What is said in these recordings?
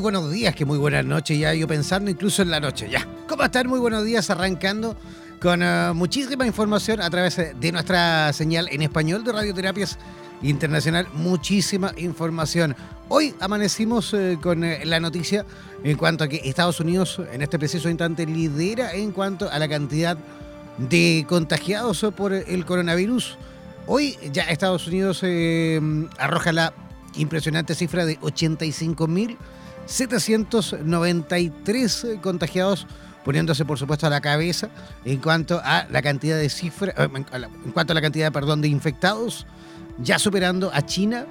Buenos días, que muy buenas noches. Ya yo pensando incluso en la noche. Ya. ¿Cómo están? Muy buenos días, arrancando con eh, muchísima información a través de nuestra señal en español de Radioterapias Internacional. Muchísima información. Hoy amanecimos eh, con eh, la noticia en cuanto a que Estados Unidos en este preciso instante lidera en cuanto a la cantidad de contagiados por el coronavirus. Hoy ya Estados Unidos arroja la impresionante cifra de 85 mil 793 eh, contagiados poniéndose por supuesto a la cabeza en cuanto a la cantidad de cifras, eh, en cuanto a la cantidad, perdón, de infectados, ya superando a China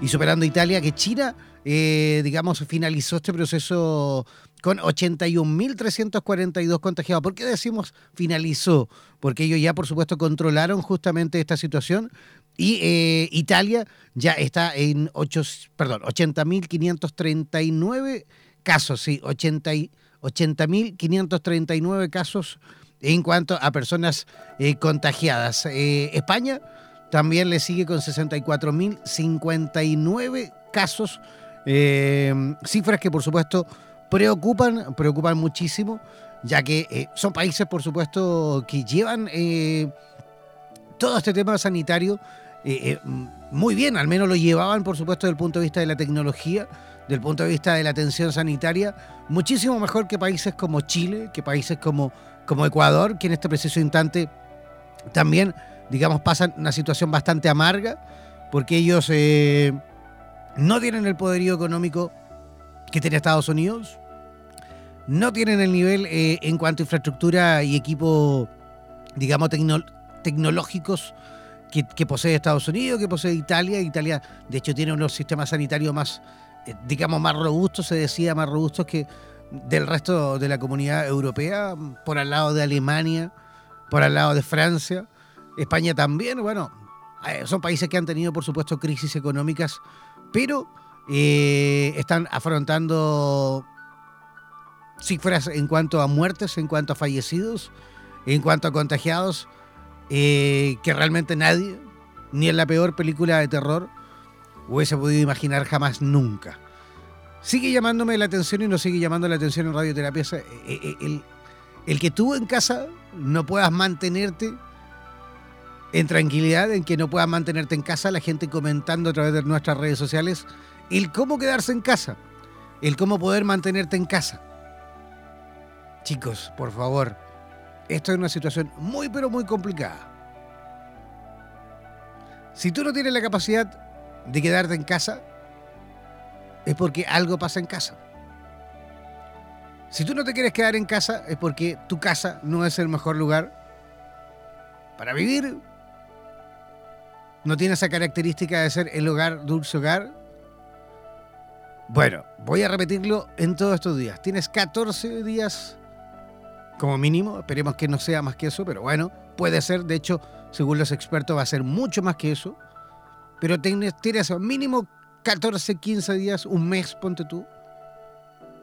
y superando a Italia, que China, eh, digamos, finalizó este proceso con 81.342 contagiados. ¿Por qué decimos finalizó? Porque ellos ya, por supuesto, controlaron justamente esta situación y eh, Italia ya está en 8, perdón, 80.539 casos, sí, 80.539 casos en cuanto a personas eh, contagiadas. Eh, España también le sigue con 64.059 casos, cifras que por supuesto preocupan, preocupan muchísimo, ya que son países por supuesto que llevan todo este tema sanitario eh, eh, muy bien, al menos lo llevaban, por supuesto, desde el punto de vista de la tecnología, del punto de vista de la atención sanitaria, muchísimo mejor que países como Chile, que países como, como Ecuador, que en este preciso instante también, digamos, pasan una situación bastante amarga, porque ellos eh, no tienen el poderío económico que tiene Estados Unidos, no tienen el nivel en cuanto a infraestructura y equipo, digamos, tecnológicos que, posee Estados Unidos, que posee Italia. Italia, de hecho, tiene unos sistemas sanitarios más, eh, digamos, más robustos, se decía, más robustos que del resto de la comunidad europea, por al lado de Alemania, por al lado de Francia, España también. Bueno, eh, son países que han tenido, por supuesto, crisis económicas, pero eh, están afrontando cifras en cuanto a muertes, en cuanto a fallecidos, en cuanto a contagiados eh, que realmente nadie, ni en la peor película de terror, hubiese podido imaginar jamás nunca. Sigue llamándome la atención y no sigue llamando la atención en radioterapia eh, eh, el, el que tú en casa no puedas mantenerte en tranquilidad, en que no puedas mantenerte en casa, la gente comentando a través de nuestras redes sociales, el cómo quedarse en casa, el cómo poder mantenerte en casa. Chicos, por favor, esto es una situación muy pero muy complicada. Si tú no tienes la capacidad de quedarte en casa, es porque algo pasa en casa. Si tú no te quieres quedar en casa, es porque tu casa no es el mejor lugar para vivir. No tiene esa característica de ser el hogar, dulce hogar. Bueno, voy a repetirlo en todos estos días. Tienes 14 días como mínimo. Esperemos que no sea más que eso, pero bueno, puede ser. De hecho, según los expertos, va a ser mucho más que eso. Pero tienes, mínimo 14, 15 días, un mes, ponte tú,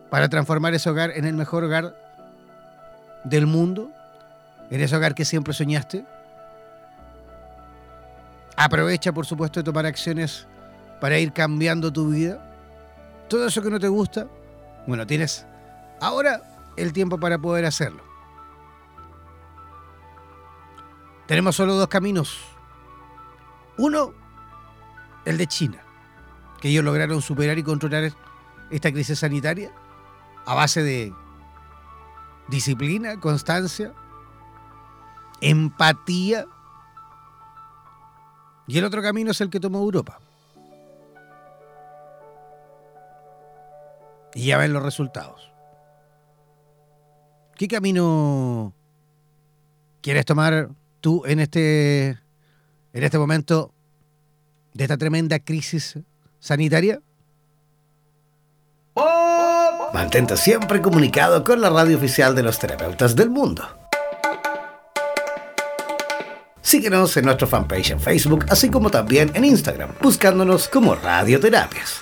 para transformar ese hogar en el mejor hogar del mundo, en ese hogar que siempre soñaste. Aprovecha, por supuesto, de tomar acciones para ir cambiando tu vida. Todo eso que no te gusta, bueno, tienes ahora el tiempo para poder hacerlo. Tenemos solo dos caminos. Uno, el de China, que ellos lograron superar y controlar esta crisis sanitaria a base de disciplina, constancia, empatía. Y el otro camino es el que tomó Europa. Y ya ven los resultados. ¿Qué camino quieres tomar tú en este, en este momento de esta tremenda crisis sanitaria? Mantente siempre comunicado con la radio oficial de los terapeutas del mundo. Síguenos en nuestro fanpage en Facebook, así como también en Instagram, buscándonos como Radioterapias.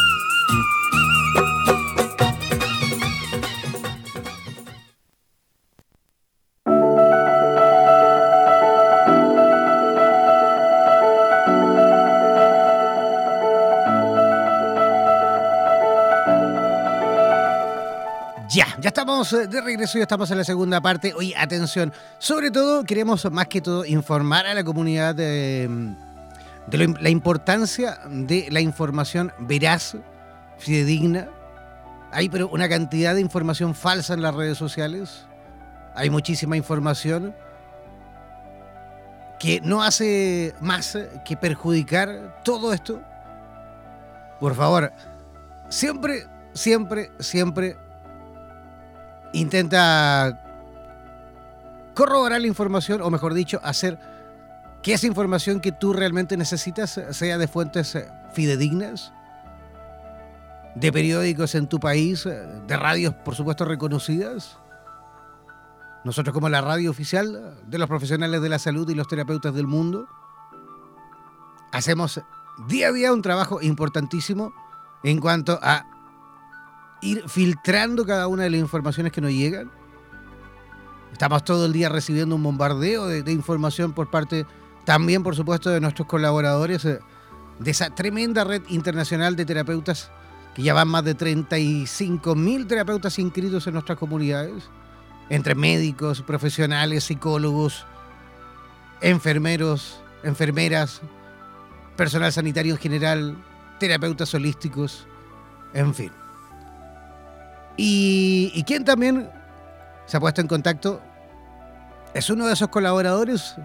Ya, estamos eh, de regreso, ya estamos en la segunda parte. Oye, atención, sobre todo queremos más que todo informar a la comunidad de, la importancia de la información veraz, fidedigna. Hay pero una cantidad de información falsa en las redes sociales. Hay muchísima información que no hace más que perjudicar todo esto. Por favor, siempre, siempre, siempre intenta corroborar la información, o mejor dicho, hacer que esa información que tú realmente necesitas sea de fuentes eh, fidedignas, de periódicos en tu país, eh, de radios, por supuesto, reconocidas. Nosotros como la radio oficial de los profesionales de la salud y los terapeutas del mundo, hacemos día a día un trabajo importantísimo en cuanto a ir filtrando cada una de las informaciones que nos llegan. Estamos todo el día recibiendo un bombardeo de, información por parte también, por supuesto, de nuestros colaboradores eh, de esa tremenda red internacional de terapeutas que ya van más de 35 mil terapeutas inscritos en nuestras comunidades, entre médicos, profesionales, psicólogos, enfermeros, enfermeras, personal sanitario en general, terapeutas holísticos, en fin. Y, y quien también se ha puesto en contacto es uno de esos colaboradores,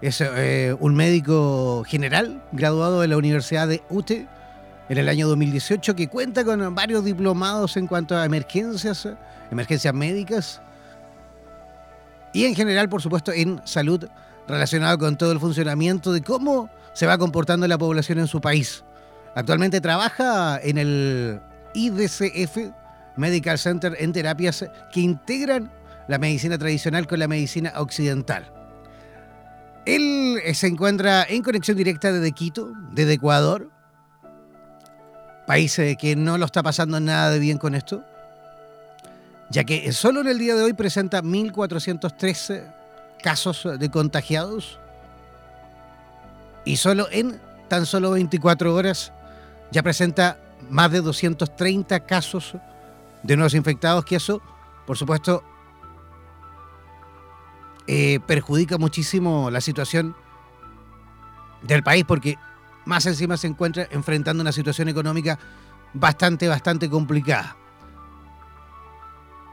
es eh, un médico general graduado de la Universidad de UTE en el año 2018 que cuenta con varios diplomados en cuanto a emergencias, emergencias médicas y en general, por supuesto, en salud relacionado con todo el funcionamiento de cómo se va comportando la población en su país. Actualmente trabaja en el IDCF, Medical Center, en terapias que integran la medicina tradicional con la medicina occidental. Él eh, se encuentra en conexión directa desde Quito, desde Ecuador, país eh, que no lo está pasando nada de bien con esto, ya que solo en el día de hoy presenta 1.413 casos de contagiados y solo en tan solo 24 horas ya presenta más de 230 casos de nuevos infectados, que eso, por supuesto, eh, perjudica muchísimo la situación del país porque más encima se encuentra enfrentando una situación económica bastante, bastante complicada.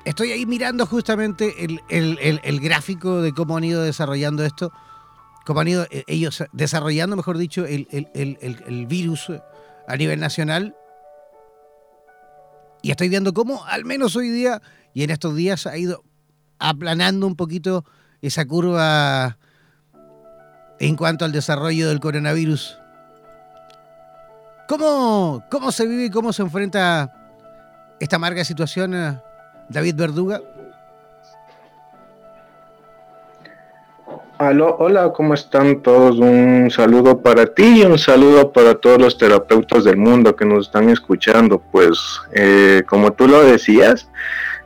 Estoy ahí mirando justamente el, el- el- el gráfico de cómo han ido desarrollando esto, cómo han ido eh, ellos desarrollando, mejor dicho, el, virus a nivel nacional. Y estoy viendo cómo, al menos hoy día y en estos días, ha ido aplanando un poquito esa curva en cuanto al desarrollo del coronavirus. ¿Cómo, cómo se vive y cómo se enfrenta esta amarga situación, eh, David Verduga? Aló, hola, ¿cómo están todos? Un saludo para ti y un saludo para todos los terapeutas del mundo que nos están escuchando. Pues, eh, como tú lo decías,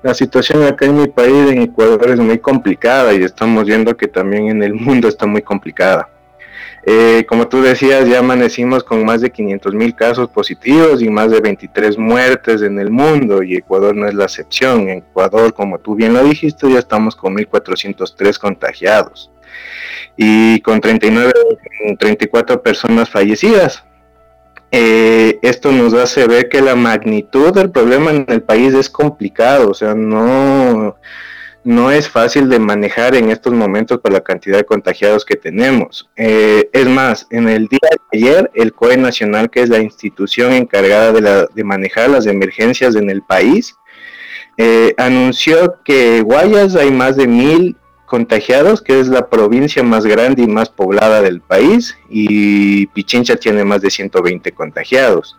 la situación acá en mi país, en Ecuador, es muy complicada y estamos viendo que también en el mundo está muy complicada. Eh, como tú decías, ya amanecimos con más de 500 mil casos positivos y más de 23 muertes en el mundo y Ecuador no es la excepción. En Ecuador, como tú bien lo dijiste, ya estamos con 1.403 contagiados y con 39, 34 personas fallecidas. Eh, esto nos hace ver que la magnitud del problema en el país es complicado, o sea, no, no es fácil de manejar en estos momentos por la cantidad de contagiados que tenemos. Eh, es más, en el día de ayer, el COE Nacional, que es la institución encargada de, la, de manejar las emergencias en el país, eh, anunció que Guayas hay más de mil contagiados, que es la provincia más grande y más poblada del país, y Pichincha tiene más de 120 contagiados.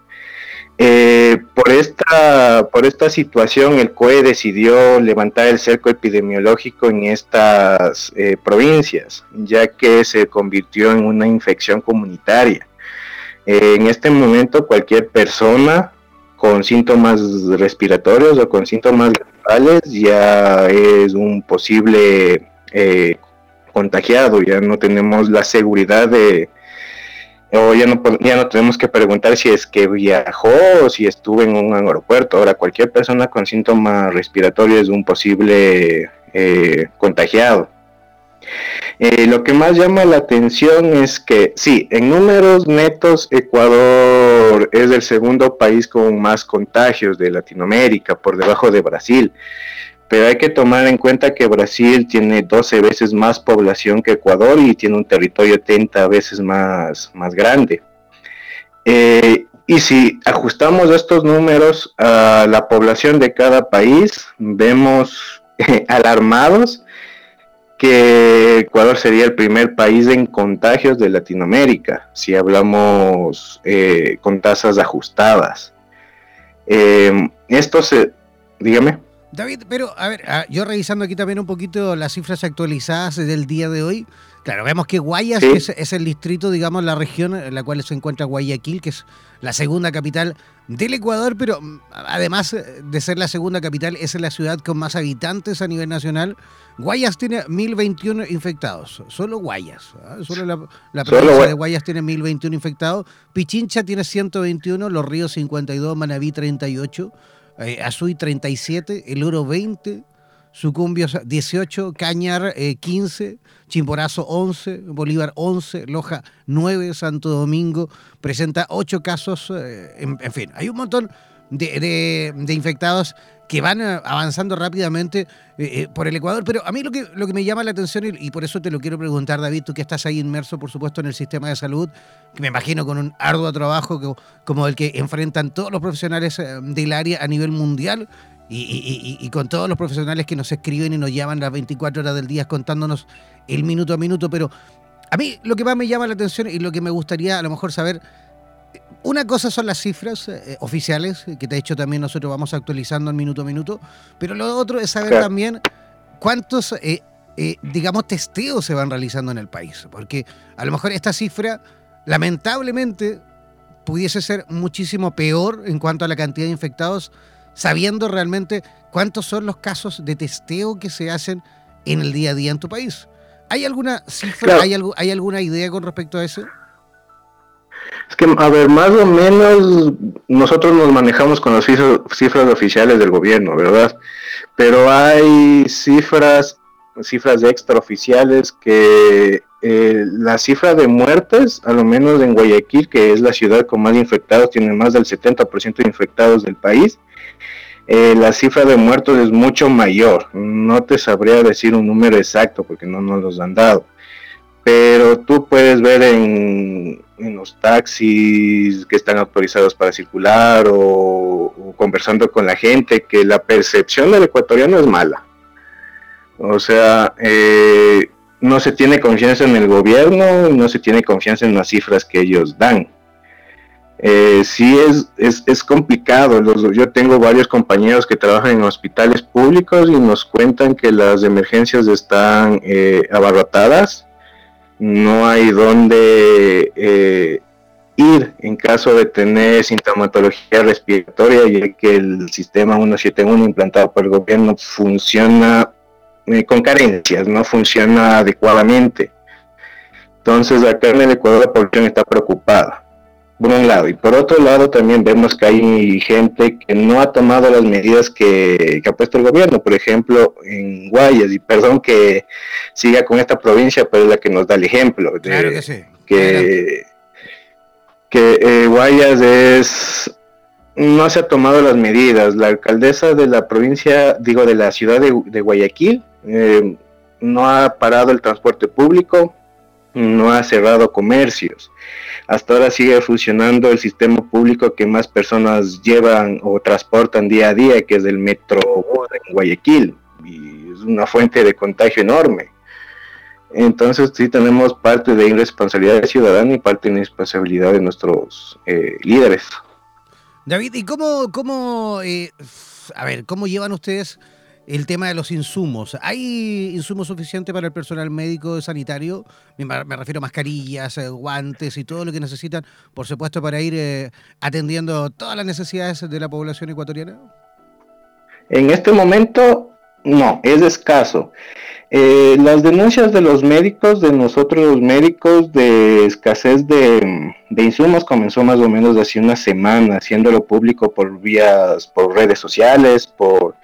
Eh, por, esta, por esta situación, el COE decidió levantar el cerco epidemiológico en estas eh, provincias, ya que se convirtió en una infección comunitaria. Eh, en este momento, cualquier persona con síntomas respiratorios o con síntomas gripales ya es un posible eh, contagiado, ya no tenemos la seguridad de, o ya no, ya no tenemos que preguntar si es que viajó o si estuvo en un aeropuerto. Ahora, cualquier persona con síntomas respiratorios es un posible eh, contagiado. Eh, lo que más llama la atención es que, sí, en números netos, Ecuador es el segundo país con más contagios de Latinoamérica, por debajo de Brasil pero hay que tomar en cuenta que Brasil tiene 12 veces más población que Ecuador y tiene un territorio 30 veces más, más grande. Eh, y si ajustamos estos números a la población de cada país, vemos alarmados que Ecuador sería el primer país en contagios de Latinoamérica, si hablamos eh, con tasas ajustadas. Eh, esto se, dígame. David, pero a ver, ah, yo revisando aquí también un poquito las cifras actualizadas del día de hoy, claro, vemos que Guayas es, el distrito, digamos, la región en la cual se encuentra Guayaquil, que es la segunda capital del Ecuador, pero mm, además de ser la segunda capital, es la ciudad con más habitantes a nivel nacional. Guayas tiene 1021 infectados, solo Guayas, ¿ah? solo la, provincia de Guayas tiene 1021 infectados, Pichincha tiene 121, Los Ríos 52, Manabí 38 eh, Azuy 37, El Oro 20, Sucumbios 18, Cañar 15, eh, Chimborazo 11, Bolívar 11, Loja 9, Santo Domingo presenta 8 casos, eh, en, fin, hay un montón de, infectados que van avanzando rápidamente por el Ecuador, pero a mí lo que, lo que me llama la atención, y, por eso te lo quiero preguntar, David, tú que estás ahí inmerso, por supuesto, en el sistema de salud, que me imagino con un arduo trabajo como el que enfrentan todos los profesionales del área a nivel mundial, y, con todos los profesionales que nos escriben y nos llaman las 24 horas del día contándonos el minuto a minuto, pero a mí lo que más me llama la atención y lo que me gustaría a lo mejor saber, una cosa son las cifras eh, oficiales, que de hecho también nosotros vamos actualizando el minuto a minuto, pero lo otro es saber también cuántos, eh, eh, digamos, testeos se van realizando en el país, porque a lo mejor esta cifra, lamentablemente, pudiese ser muchísimo peor en cuanto a la cantidad de infectados sabiendo realmente cuántos son los casos de testeo que se hacen en el día a día en tu país. ¿Hay alguna cifra, hay, hay alguna idea con respecto a eso? Es que, a ver, más o menos nosotros nos manejamos con las cifras, oficiales del gobierno, ¿verdad? Pero hay cifras, cifras extraoficiales que eh, la cifra de muertes, a lo menos en Guayaquil, que es la ciudad con más infectados, tiene más del 70% de infectados del país, eh, la cifra de muertos es mucho mayor. No te sabría decir un número exacto porque no nos los han dado. Pero tú puedes ver en, los taxis que están autorizados para circular o, conversando con la gente que la percepción del ecuatoriano es mala. O sea, eh, no se tiene confianza en el gobierno, no se tiene confianza en las cifras que ellos dan. Eh, sí es, es, complicado. yo tengo varios compañeros que trabajan en hospitales públicos y nos cuentan que las emergencias están eh, abarrotadas. No hay dónde eh, ir en caso de tener sintomatología respiratoria, ya que el sistema 171 implantado por el gobierno funciona eh, con carencias, no funciona adecuadamente. Entonces acá en el Ecuador la población está preocupada por un lado. Y por otro lado también vemos que hay gente que no ha tomado las medidas que, ha puesto el gobierno. Por ejemplo, en Guayas, y perdón que siga con esta provincia, pero es la que nos da el ejemplo. De, claro que sí. Que, eh, Guayas es no se ha tomado las medidas. La alcaldesa de la provincia, digo, de la ciudad de, Guayaquil, eh, no ha parado el transporte público, no ha cerrado comercios hasta ahora sigue funcionando el sistema público que más personas llevan o transportan día a día, que es el metro en Guayaquil, y es una fuente de contagio enorme. Entonces sí tenemos parte de irresponsabilidad ciudadana y parte de irresponsabilidad de nuestros eh, líderes. David, ¿y cómo, cómo eh, a ver, cómo llevan ustedes el tema de los insumos. ¿Hay insumos suficientes para el personal médico sanitario? Me, refiero a mascarillas, eh, guantes y todo lo que necesitan, por supuesto, para ir eh, atendiendo todas las necesidades de la población ecuatoriana. En este momento, no, es escaso. Eh, las denuncias de los médicos, de nosotros los médicos, de escasez de, de, insumos comenzó más o menos hace una semana, haciéndolo público por vías, por redes sociales, por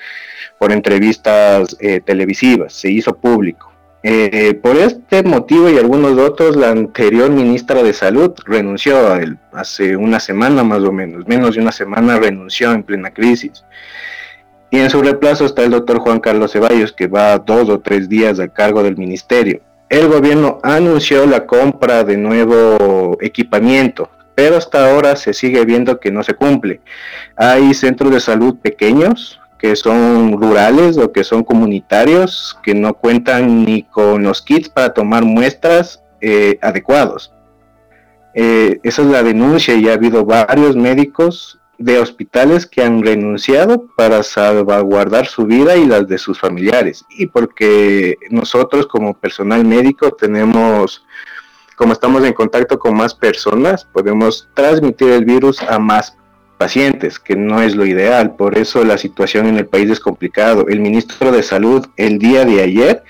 por entrevistas eh, televisivas, se hizo público. Eh, por este motivo y algunos otros, la anterior ministra de Salud renunció hace una semana más o menos, menos de una semana renunció en plena crisis. Y en su reemplazo está el doctor Juan Carlos Ceballos, que va dos o tres días a cargo del ministerio. El gobierno anunció la compra de nuevo equipamiento, pero hasta ahora se sigue viendo que no se cumple. Hay centros de salud pequeños, que son rurales o que son comunitarios, que no cuentan ni con los kits para tomar muestras eh, adecuados. Eh, esa es la denuncia y ha habido varios médicos de hospitales que han renunciado para salvaguardar su vida y las de sus familiares. Y porque nosotros como personal médico tenemos, como estamos en contacto con más personas, podemos transmitir el virus a más pacientes, que no es lo ideal. Por eso la situación en el país es complicado. El ministro de Salud el día de ayer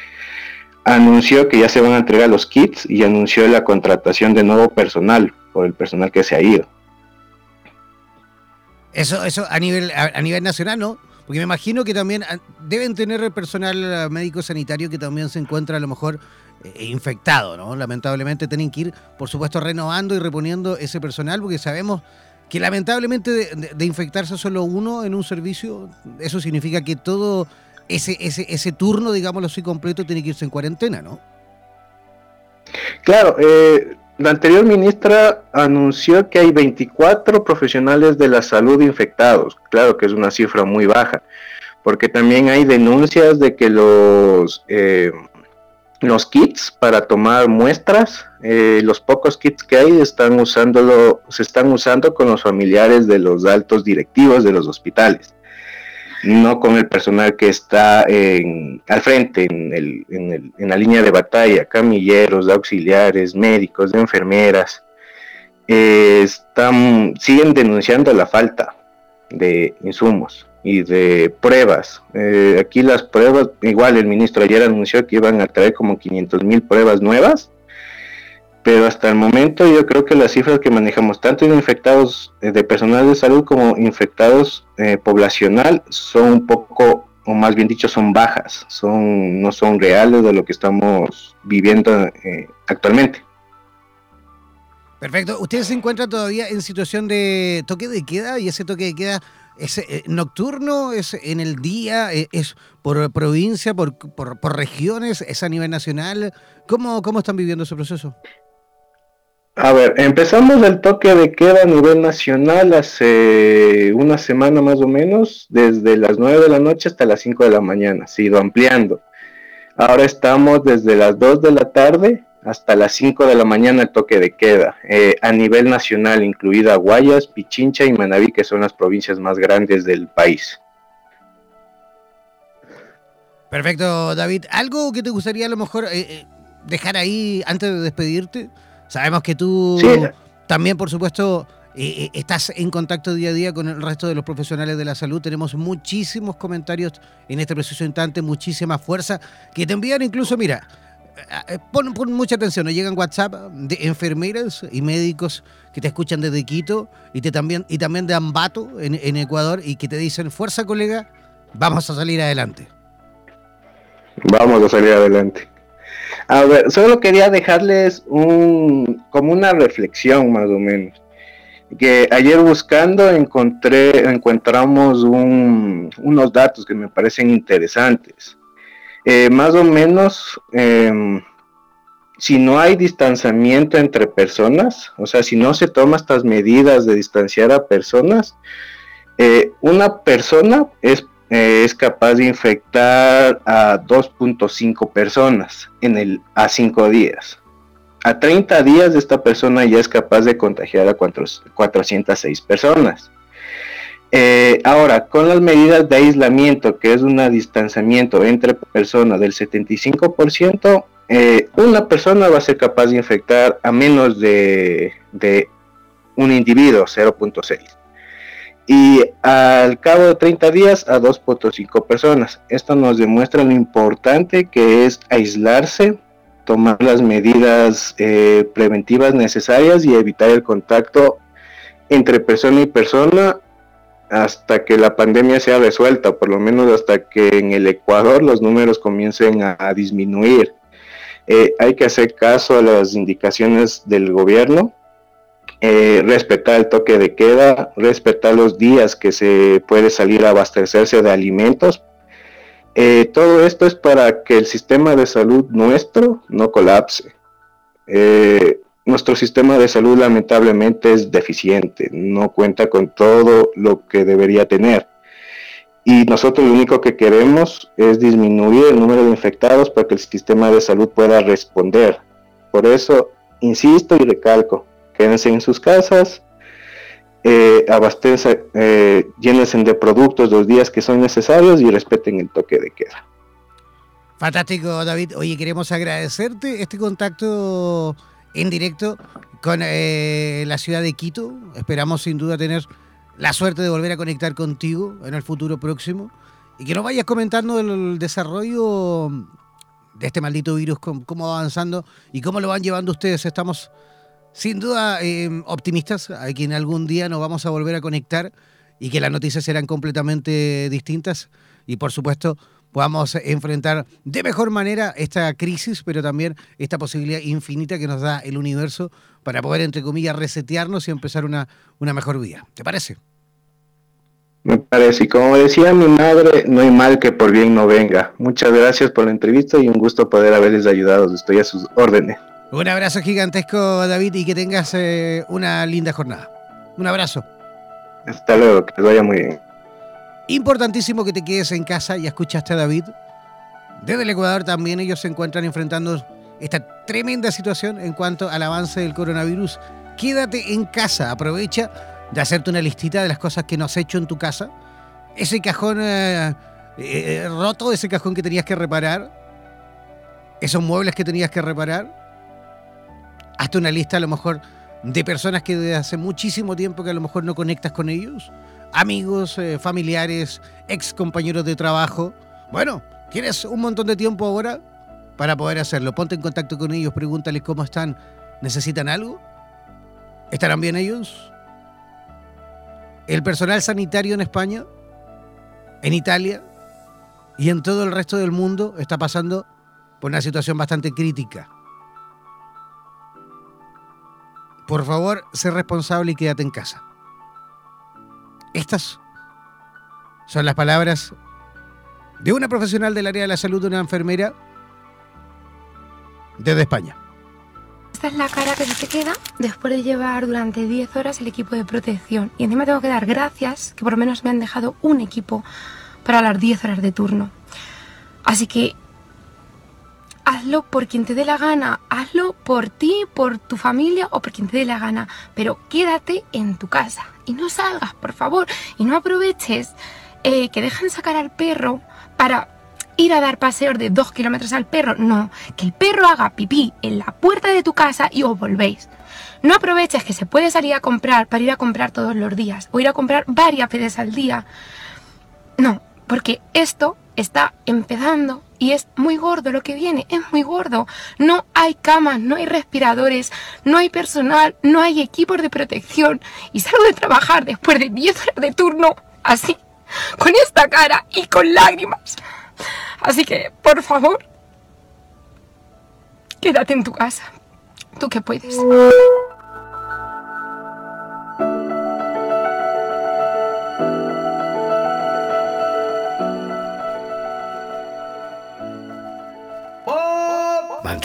anunció que ya se van a entregar los kits y anunció la contratación de nuevo personal por el personal que se ha ido. Eso, eso a nivel, a, nivel nacional, ¿no? Porque me imagino que también ah, deben tener el personal ah, médico sanitario que también se encuentra a lo mejor eh, infectado, ¿no? Lamentablemente tienen que ir, por supuesto, renovando y reponiendo ese personal porque sabemos que lamentablemente de, infectarse solo uno en un servicio, eso significa que todo ese, ese, ese turno, digámoslo así, completo tiene que irse en cuarentena, ¿no? Claro, eh, la anterior ministra anunció que hay 24 profesionales de la salud infectados, claro que es una cifra muy baja, porque también hay denuncias de que los... Eh, los kits para tomar muestras, eh, los pocos kits que hay están usándolo, se están usando con los familiares de los altos directivos de los hospitales, no con el personal que está en, al frente, en, el, en, el, en la línea de batalla, camilleros, auxiliares, médicos, enfermeras. Eh, están, siguen denunciando la falta de insumos y de pruebas. Eh, aquí las pruebas, igual el ministro ayer anunció que iban a traer como 500 mil pruebas nuevas, pero hasta el momento yo creo que las cifras que manejamos, tanto de infectados eh, de personal de salud como infectados eh, poblacional, son un poco, o más bien dicho, son bajas, son no son reales de lo que estamos viviendo actualmente. Perfecto. ¿Ustedes se encuentran todavía en situación de toque de queda y ese toque de queda ¿Es eh, nocturno? ¿Es en el día? Eh, ¿Es por provincia, por, por, por, regiones? ¿Es a nivel nacional? ¿Cómo, ¿Cómo están viviendo ese proceso? A ver, empezamos el toque de queda a nivel nacional hace una semana más o menos, desde las 9 de la noche hasta las 5 de la mañana, se ha ido ampliando. Ahora estamos desde las 2 de la tarde hasta las 5 de la mañana el toque de queda, eh, a nivel nacional, incluida Guayas, Pichincha y Manabí, que son las provincias más grandes del país. Perfecto, David. ¿Algo que te gustaría a lo mejor eh, eh dejar ahí antes de despedirte? Sabemos que tú también, por supuesto, eh, estás en contacto día a día con el resto de los profesionales de la salud. Tenemos muchísimos comentarios en este preciso instante, muchísima fuerza, que te envían incluso, mira, eh, pon, mucha atención, nos llegan WhatsApp de enfermeras y médicos que te escuchan desde Quito y, te también, y también de Ambato en Ecuador y que te dicen, fuerza colega, vamos a salir adelante. Vamos a salir adelante. A ver, solo quería dejarles un, como una reflexión más o menos. Que ayer buscando encontré, encontramos unos datos que me parecen interesantes. Eh, más o menos, em, si no hay distanciamiento entre personas, o sea, si no se toman estas medidas de distanciar a personas, eh, una persona es eh, es capaz de infectar a 2.5 personas en el, a 5 días. A 30 días esta persona ya es capaz de contagiar a 406 personas. Eh, ahora, con las medidas de aislamiento, que es un distanciamiento entre personas del 75%, eh, una persona va a ser capaz de infectar a menos de, un individuo, 0.6 y al cabo de 30 días a 2.5 personas. Esto nos demuestra lo importante que es aislarse, tomar las medidas eh, preventivas necesarias y evitar el contacto entre persona y persona hasta que la pandemia sea resuelta, por lo menos hasta que en el Ecuador los números comiencen a, disminuir. Eh, hay que hacer caso a las indicaciones del gobierno eh, respetar el toque de queda, respetar los días que se puede salir a abastecerse de alimentos. Eh, todo esto es para que el sistema de salud nuestro no colapse. Nuestro sistema de salud lamentablemente es deficiente, no cuenta con todo lo que debería tener. Y nosotros lo único que queremos es disminuir el número de infectados para que el sistema de salud pueda responder. Por eso, insisto y recalco, quédense en sus casas, eh, eh, llénense de productos los días que son necesarios y respeten el toque de queda. Fantástico, David. Oye, queremos agradecerte este contacto en directo con eh, la ciudad de Quito. Esperamos sin duda tener la suerte de volver a conectar contigo en el futuro próximo y que nos vayas comentando el desarrollo de este maldito virus, cómo va avanzando y cómo lo van llevando ustedes. Estamos sin duda em, optimistas, a quien algún día nos vamos a volver a conectar y que las noticias serán completamente distintas y por supuesto podamos enfrentar de mejor manera esta crisis, pero también esta posibilidad infinita que nos da el universo para poder, entre comillas, resetearnos y empezar una, una mejor vida. ¿Te parece? Me parece, y como decía mi madre, no hay mal que por bien no venga. Muchas gracias por la entrevista y un gusto poder haberles ayudado. Estoy a sus órdenes. Un abrazo gigantesco, David, y que tengas eh, una linda jornada. Un abrazo. Hasta luego, que te vaya muy bien. Importantísimo que te quedes en casa, ya escuchaste a David. Desde el Ecuador también ellos se encuentran enfrentando esta tremenda situación en cuanto al avance del coronavirus. Quédate en casa, aprovecha de hacerte una listita de las cosas que no has hecho en tu casa. Ese cajón eh, eh, roto, ese cajón que tenías que reparar, esos muebles que tenías que reparar Hazte una lista a lo mejor de personas que desde hace muchísimo tiempo que a lo mejor no conectas con ellos. Amigos, eh, familiares, ex compañeros de trabajo. Bueno, tienes un montón de tiempo ahora para poder hacerlo. Ponte en contacto con ellos, pregúntales cómo están. ¿Necesitan algo? ¿Estarán bien ellos? El personal sanitario en España, en Italia y en todo el resto del mundo está pasando por una situación bastante crítica. Por favor, sé responsable y quédate en casa. Estas Son las palabras de una profesional del área de la salud, una enfermera desde España. Esta es la cara que se queda después de llevar durante 10 horas el equipo de protección. Y encima tengo que dar gracias que por lo menos me han dejado un equipo para las 10 horas de turno. Así que hazlo por quien te dé la gana, hazlo por ti, por tu familia o por quien te dé la gana, pero quédate en tu casa y no salgas, por favor, y no aproveches eh, que dejan sacar al perro para ir a dar paseos de dos kilómetros al perro. No, que el perro haga pipí en la puerta de tu casa y os volvéis. No aproveches que se puede salir a comprar para ir a comprar todos los días o ir a comprar varias veces al día. No, porque esto está empezando y es muy gordo lo que viene, es muy gordo. No hay camas, no hay respiradores, no hay personal, no hay equipos de protección y salgo de trabajar después de 10 horas de turno así, con esta cara y con lágrimas. Así que, por favor, quédate en tu casa. Tú que puedes.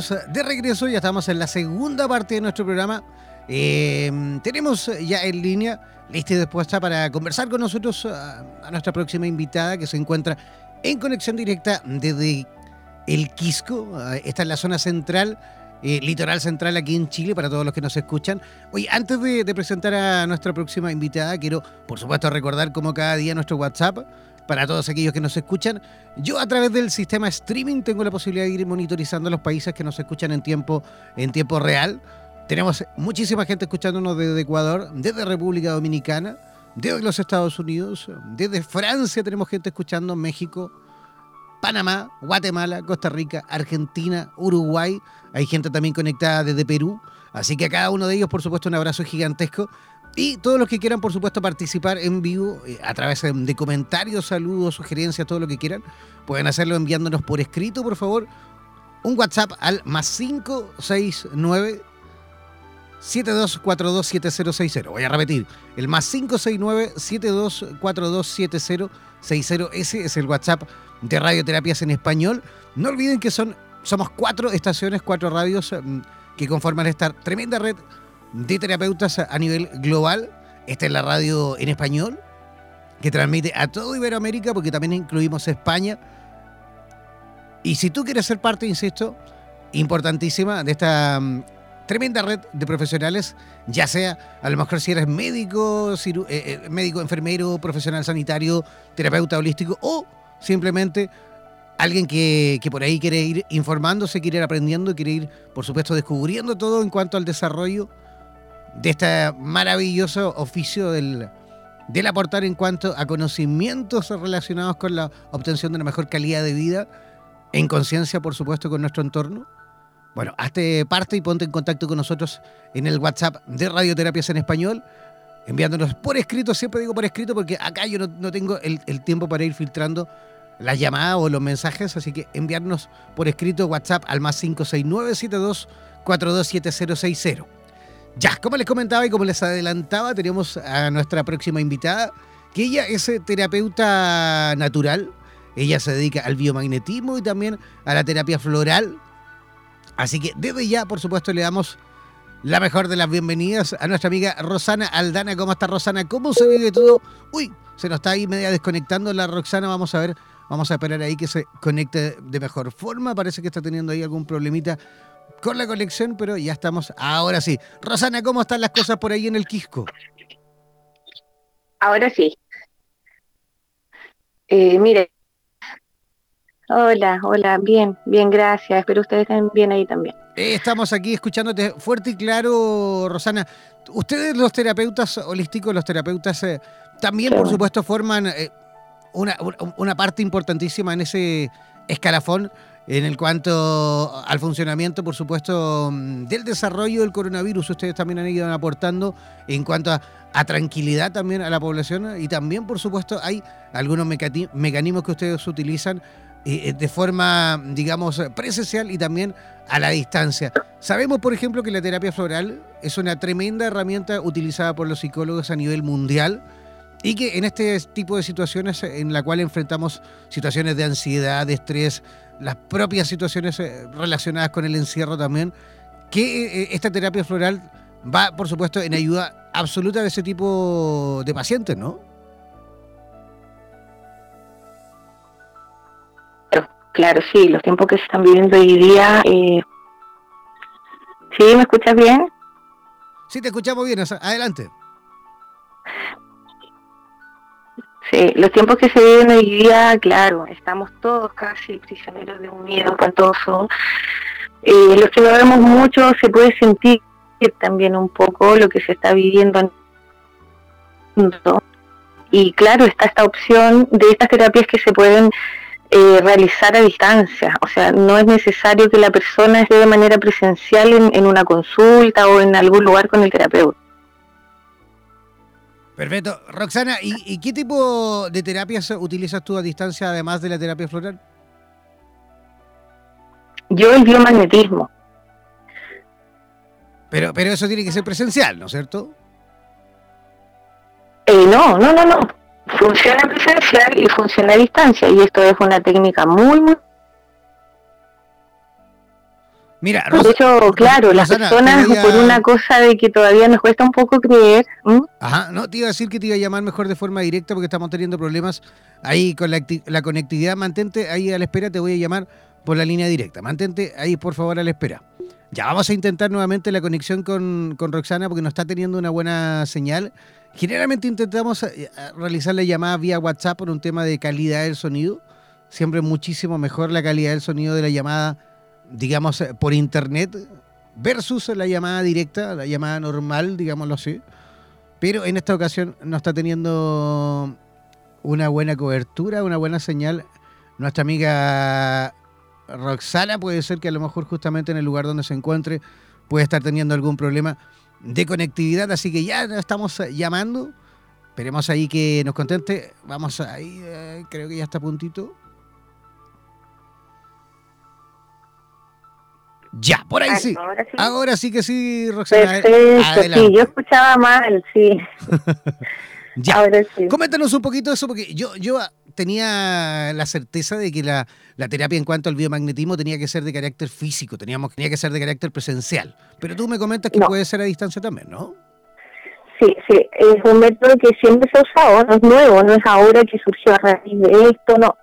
Estamos de regreso, ya estamos en la segunda parte de nuestro programa. Eh, tenemos ya en línea, lista y dispuesta para conversar con nosotros a, a nuestra próxima invitada que se encuentra en conexión directa desde el Quisco. eh, Está en la zona central, eh, litoral central aquí en Chile, para todos los que nos escuchan. Oye, antes de, de presentar a nuestra próxima invitada, quiero, por supuesto, recordar como cada día nuestro WhatsApp para todos aquellos que nos escuchan. Yo a través del sistema streaming tengo la posibilidad de ir monitorizando los países que nos escuchan en tiempo, en tiempo real. Tenemos muchísima gente escuchándonos desde Ecuador, desde República Dominicana, desde los Estados Unidos, desde Francia tenemos gente escuchando, México, Panamá, Guatemala, Costa Rica, Argentina, Uruguay. Hay gente también conectada desde Perú. Así que a cada uno de ellos, por supuesto, un abrazo gigantesco. Y todos los que quieran, por supuesto, participar en vivo eh, a través de- de comentarios, saludos, sugerencias, todo lo que quieran, pueden hacerlo enviándonos por escrito, por favor, un WhatsApp al más 569 72427060. Voy a repetir, el más 569 72427060. Ese es el WhatsApp de Radioterapias en español. No olviden que son somos cuatro estaciones, cuatro radios mm, que conforman esta tremenda red de terapeutas a nivel global. Esta es la radio en español, que transmite a todo Iberoamérica, porque también incluimos España. Y si tú quieres ser parte, insisto, importantísima de esta mm, tremenda red de profesionales, ya sea a lo mejor si eres médico, eh, eh, médico, enfermero, profesional sanitario, terapeuta holístico o simplemente alguien que, que, por ahí quiere ir informándose, quiere ir aprendiendo, quiere ir, por supuesto, descubriendo todo en cuanto al desarrollo de este maravilloso oficio del, del aportar en cuanto a conocimientos relacionados con la obtención de una mejor calidad de vida, en conciencia, por supuesto, con nuestro entorno. Bueno, hazte parte y ponte en contacto con nosotros en el WhatsApp de Radioterapias en Español, enviándonos por escrito, siempre digo por escrito porque acá yo no, tengo el, el, tiempo para ir filtrando las llamadas o los mensajes, así que enviarnos por escrito WhatsApp al más 56972 427060. Ya, como les comentaba y como les adelantaba, tenemos a nuestra próxima invitada, que ella es eh, terapeuta natural. Ella se dedica al biomagnetismo y también a la terapia floral. Así que desde ya, por supuesto, le damos la mejor de las bienvenidas a nuestra amiga Rosana Aldana. ¿Cómo está Rosana? ¿Cómo se vive todo? Uy, se nos está ahí media desconectando la Roxana. Vamos a ver, vamos a esperar ahí que se conecte de mejor forma. Parece que está teniendo ahí algún problemita con la colección, pero ya estamos. Ahora sí. Rosana, ¿cómo están las cosas por ahí en el Quisco? Ahora sí. Eh, mire. Hola, hola, bien, bien, gracias. Espero ustedes estén bien ahí también. Eh, estamos aquí escuchándote fuerte y claro, Rosana. Ustedes, los terapeutas holísticos, los terapeutas, eh, también, por supuesto, forman una, una parte importantísima en ese escalafón en el cuanto al funcionamiento, por supuesto, mm, del desarrollo del coronavirus, ustedes también han ido aportando en cuanto a, tranquilidad también a la población y también, por supuesto, hay algunos mecanismos que ustedes utilizan eh, eh, de forma, digamos, presencial y también a la distancia. Sabemos, por ejemplo, que la terapia floral es una tremenda herramienta utilizada por los psicólogos a nivel mundial y que en este tipo de situaciones en la cual enfrentamos situaciones de ansiedad, de estrés, las propias situaciones eh, relacionadas con el encierro también, que eh, eh, esta terapia floral va, por supuesto, en ayuda absoluta de ese tipo de pacientes, ¿no? Claro, sí, los tiempos que se están viviendo hoy día. ¿Sí? ¿Me escuchas bien? Sí, te escuchamos bien. Adelante. Los tiempos que se viven hoy día, claro, estamos todos casi prisioneros de un miedo espantoso. Eh, los que lo vemos mucho se puede sentir también un poco lo que se está viviendo en. Y claro, está esta opción de estas terapias que se pueden eh, realizar a distancia. O sea, no es necesario que la persona esté de manera presencial en, en una consulta o en algún lugar con el terapeuta. Perfecto. Roxana, ¿y, qué tipo de terapias utilizas tú a distancia además de la terapia floral? Yo el biomagnetismo. Pero, pero eso tiene que ser presencial, ¿no es cierto? Eh, no, no, no, no. Funciona presencial y funciona a distancia. Y esto es una técnica muy, muy Mira, de hecho, claro, las personas por una cosa de que todavía nos cuesta un poco creer. Ajá, no, te iba a decir que te iba a llamar mejor de forma directa porque estamos teniendo problemas ahí con la, conectividad. Mantente ahí a la espera, te voy a llamar por la línea directa. Mantente ahí, por favor, a la espera. Ya vamos a intentar nuevamente la conexión con, con Roxana porque no está teniendo una buena señal. Generalmente intentamos eh, realizar la llamada vía WhatsApp por un tema de calidad del sonido. Siempre muchísimo mejor la calidad del sonido de la llamada digamos, eh, por internet versus la llamada directa, la llamada normal, digámoslo así. Pero en esta ocasión no está teniendo una buena cobertura, una buena señal. Nuestra amiga Roxana puede ser que a lo mejor justamente en el lugar donde se encuentre puede estar teniendo algún problema de conectividad, así que ya estamos llamando. Esperemos ahí que nos contente. Vamos ahí, eh, creo que ya está a puntito. Ya, por ahí sí. Ahora sí. que sí, Roxana. Perfecto, sí, yo escuchaba mal, sí. ya. Ahora sí. Coméntanos un poquito eso, porque yo, yo tenía la certeza de que la, terapia en cuanto al biomagnetismo tenía que ser de carácter físico, teníamos, tenía que ser de carácter presencial. Pero tú me comentas que puede ser a distancia también, ¿no? Sí, sí, es un método que siempre se ha usado, no es nuevo, no es ahora que surgió a raíz de esto, no.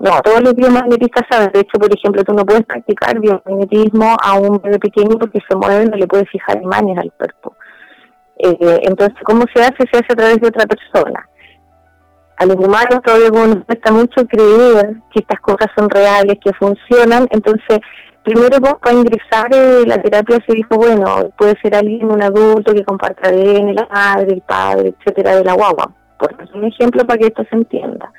No, todos los biomagnetistas saben, de hecho, por ejemplo, tú no puedes practicar biomagnetismo a un bebé pequeño porque se mueve, no le puedes fijar imanes al cuerpo. Eh, entonces, ¿cómo se hace? Se hace a través de otra persona. A los humanos todavía nos cuesta mucho creer que estas cosas son reales, que funcionan, entonces primero vos para ingresar eh, la terapia se dijo, bueno, puede ser alguien, un adulto que comparta ADN, la madre, el padre, etcétera, de la guagua. Por un ejemplo para que esto se entienda.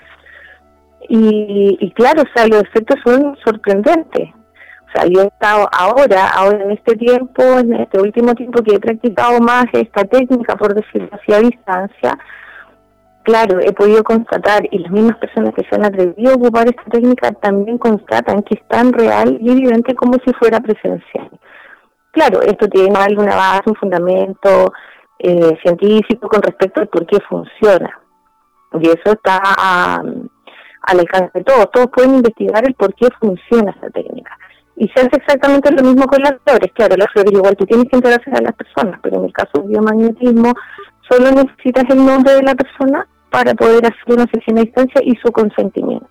Y, y claro, o sea, los efectos son sorprendentes. O sea, yo he estado ahora, ahora en este tiempo, en este último tiempo que he practicado más esta técnica, por decirlo así, a distancia, claro, he podido constatar, y las mismas personas que se han atrevido a ocupar esta técnica también constatan que es tan real y evidente como si fuera presencial. Claro, esto tiene alguna base, un fundamento eh, científico con respecto al por qué funciona. Y eso está al alcance de todos. Todos pueden investigar el por qué funciona esta técnica. Y se hace exactamente lo mismo con las flores. Claro, las flores igual tú tienes que interaccionar a las personas, pero en el caso del biomagnetismo solo necesitas el nombre de la persona para poder hacer una sesión a distancia y su consentimiento.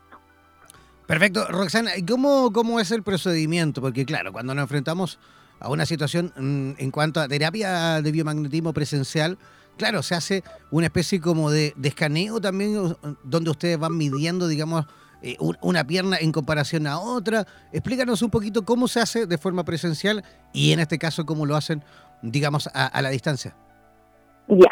Perfecto. Roxana, ¿cómo, ¿cómo es el procedimiento? Porque claro, cuando nos enfrentamos a una situación mm, en cuanto a terapia de biomagnetismo presencial, claro, se hace una especie como de, escaneo también, donde ustedes van midiendo, digamos, eh, una pierna en comparación a otra. Explícanos un poquito cómo se hace de forma presencial y en este caso cómo lo hacen, digamos, a, la distancia. Ya.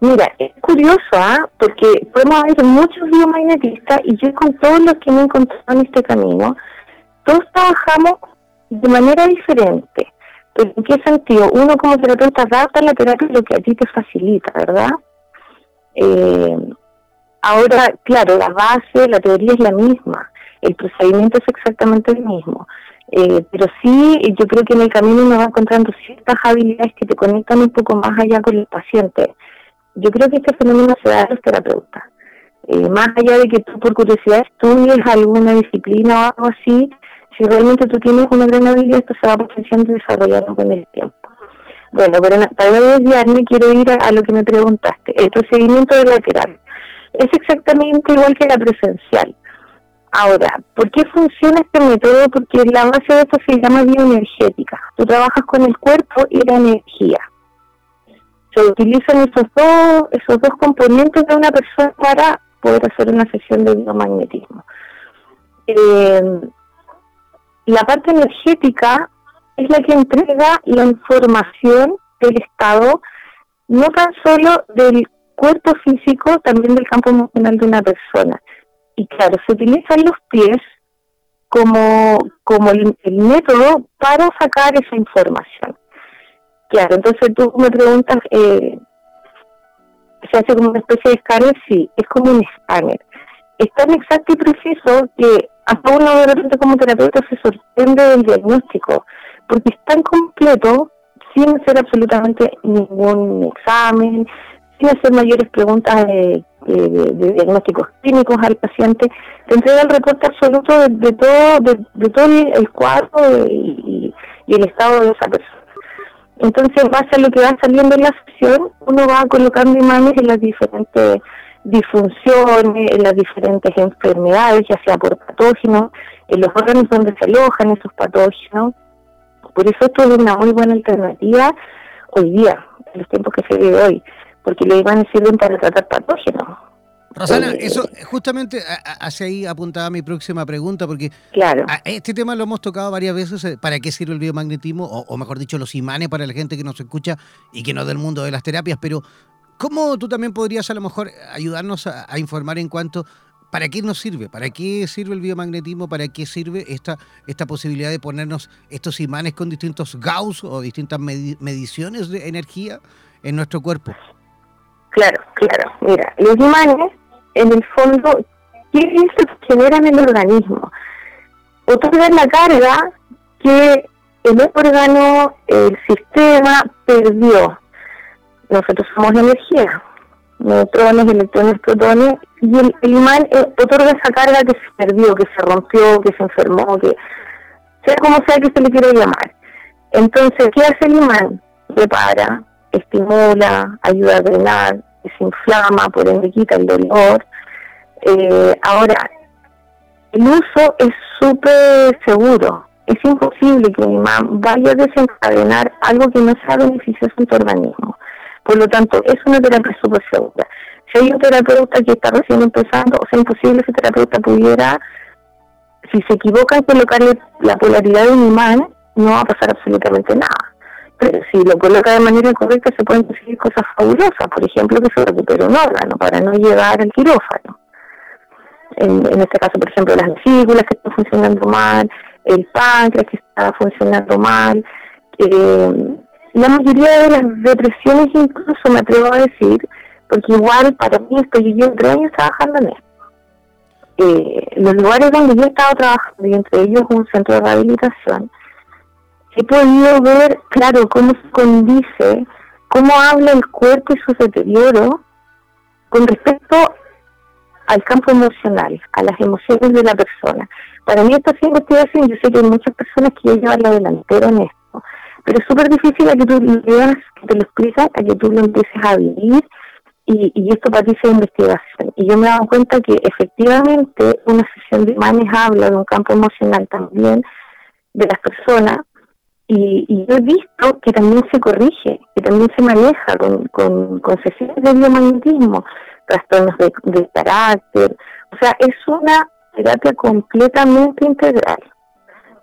Mira, es curioso, ¿ah? porque podemos ver muchos biomagnetistas y yo con todos los que me he encontrado en este camino, todos trabajamos de manera diferente. ¿Pero en qué sentido? Uno como terapeuta adapta la terapia lo que a ti te facilita, ¿verdad? Eh, Ahora, claro, la base, la teoría es la misma, el procedimiento es exactamente el mismo, eh, pero sí yo creo que en el camino uno va encontrando ciertas habilidades que te conectan un poco más allá con el paciente. Yo creo que este fenómeno se da a los terapeutas. Eh, más allá de que tú por curiosidad estudies alguna disciplina o algo así, si realmente tú tienes una gran habilidad, esto se va potenciando y desarrollando con el tiempo. Bueno, pero para desviarme, quiero ir a, lo que me preguntaste, el procedimiento de la terapia es exactamente igual que la presencial. Ahora, ¿por qué funciona este método? Porque la base de esto se llama bioenergética. Tú trabajas con el cuerpo y la energía. Se utilizan esos dos, esos dos componentes de una persona para poder hacer una sesión de biomagnetismo. Eh, la parte energética es la que entrega la información del estado, no tan solo del cuerpo físico, también del campo emocional de una persona. Y claro, se utilizan los pies como, como el, método para sacar esa información. Claro, entonces tú me preguntas, eh, ¿se hace como una especie de escáner? Sí, es como un escáner. Es tan exacto y preciso que hasta uno de repente como terapeuta se sorprende del diagnóstico, porque es tan completo sin hacer absolutamente ningún examen, hacer mayores preguntas de, diagnósticos clínicos al paciente, te entrega el reporte absoluto de, todo de, todo el cuadro y, el estado de esa persona. Entonces, en base a lo que va saliendo en la sesión, uno va colocando imanes en las diferentes disfunciones, en las diferentes enfermedades, ya sea por patógenos, en los órganos donde se alojan esos patógenos. Por eso esto es una muy buena alternativa hoy día, en los tiempos que se vive hoy porque los imanes sirven para tratar patógenos. Rosana, eh, eso justamente hacia ahí apuntaba mi próxima pregunta, porque claro. este tema lo hemos tocado varias veces, eh, ¿para qué sirve el biomagnetismo? O, mejor dicho, los imanes para la gente que nos escucha y que no del mundo de las terapias, pero ¿cómo tú también podrías a lo mejor ayudarnos a, informar en cuanto ¿Para qué nos sirve? ¿Para qué sirve el biomagnetismo? ¿Para qué sirve esta, esta posibilidad de ponernos estos imanes con distintos Gauss o distintas mediciones de energía en nuestro cuerpo? Claro, claro. Mira, los imanes, en el fondo, ¿qué es lo que generan el organismo? Otorgan la carga que el órgano, el sistema perdió. Nosotros somos energía. neutrones, electrones, protones, y el, imán eh, otorga esa carga que se perdió, que se rompió, que se enfermó, que sea como sea que se le quiera llamar. Entonces, ¿qué hace el imán? Repara, estimula, ayuda a drenar, desinflama, por ende quita el dolor. Eh, ahora, el uso es súper seguro. Es imposible que un imán vaya a desencadenar algo que no sea beneficioso en tu organismo. Por lo tanto, es una terapia súper. Si hay un terapeuta que está recién empezando, o sea, imposible que ese terapeuta pudiera, si se equivoca en colocarle la polaridad de un imán, no va a pasar absolutamente nada. Pero si lo coloca de manera incorrecta, se pueden conseguir cosas fabulosas. Por ejemplo, que se recupere un órgano para no llevar al quirófano. En, en este caso, por ejemplo, las vesículas que están funcionando mal, el páncreas que está funcionando mal. Eh, la mayoría de las depresiones incluso me atrevo a decir, porque igual para mí estoy yo tres años trabajando en esto. Eh, los lugares donde yo he estado trabajando, y entre ellos un centro de rehabilitación, he podido ver, claro, cómo se condice, cómo habla el cuerpo y su deterioro con respecto al campo emocional, a las emociones de la persona. Para mí esto es investigación, yo sé que hay muchas personas que llevan la delantera en esto, pero es súper difícil a que tú veas, que te lo explicas, a que tú lo empieces a vivir y, y esto ti sea investigación. Y yo me he dado cuenta que efectivamente una sesión de imanes habla de un campo emocional también de las personas y, y, he visto que también se corrige, que también se maneja con, con, con sesiones de biomagnetismo, trastornos de, de carácter. O sea, es una terapia completamente integral.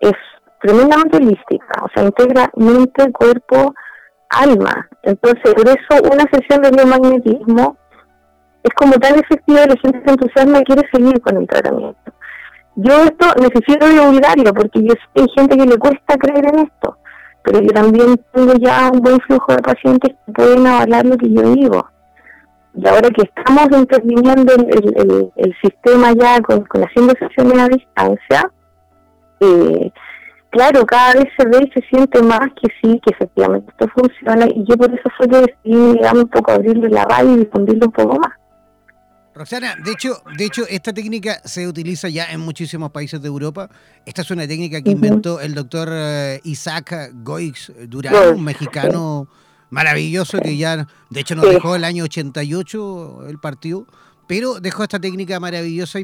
Es tremendamente holística, o sea, integra mente, cuerpo, alma. Entonces, por eso una sesión de biomagnetismo es como tan efectiva y la gente se entusiasma y quiere seguir con el tratamiento. Yo esto necesito divulgarlo porque yo hay gente que le cuesta creer en esto, pero yo también tengo ya un buen flujo de pacientes que pueden avalar lo que yo digo. Y ahora que estamos interviniendo el, el, sistema ya con, con haciendo sesiones a distancia, eh, claro, cada vez se ve y se siente más que sí, que efectivamente esto funciona y yo por eso fue que decidí, digamos, un poco abrirle la radio y difundirlo un poco más. Roxana, de hecho, de hecho, esta técnica se utiliza ya en muchísimos países de Europa. Esta es una técnica que inventó el doctor eh, Isaac Goix Durán, un mexicano maravilloso que ya, de hecho, nos dejó el año 88 el partido pero dejó esta técnica maravillosa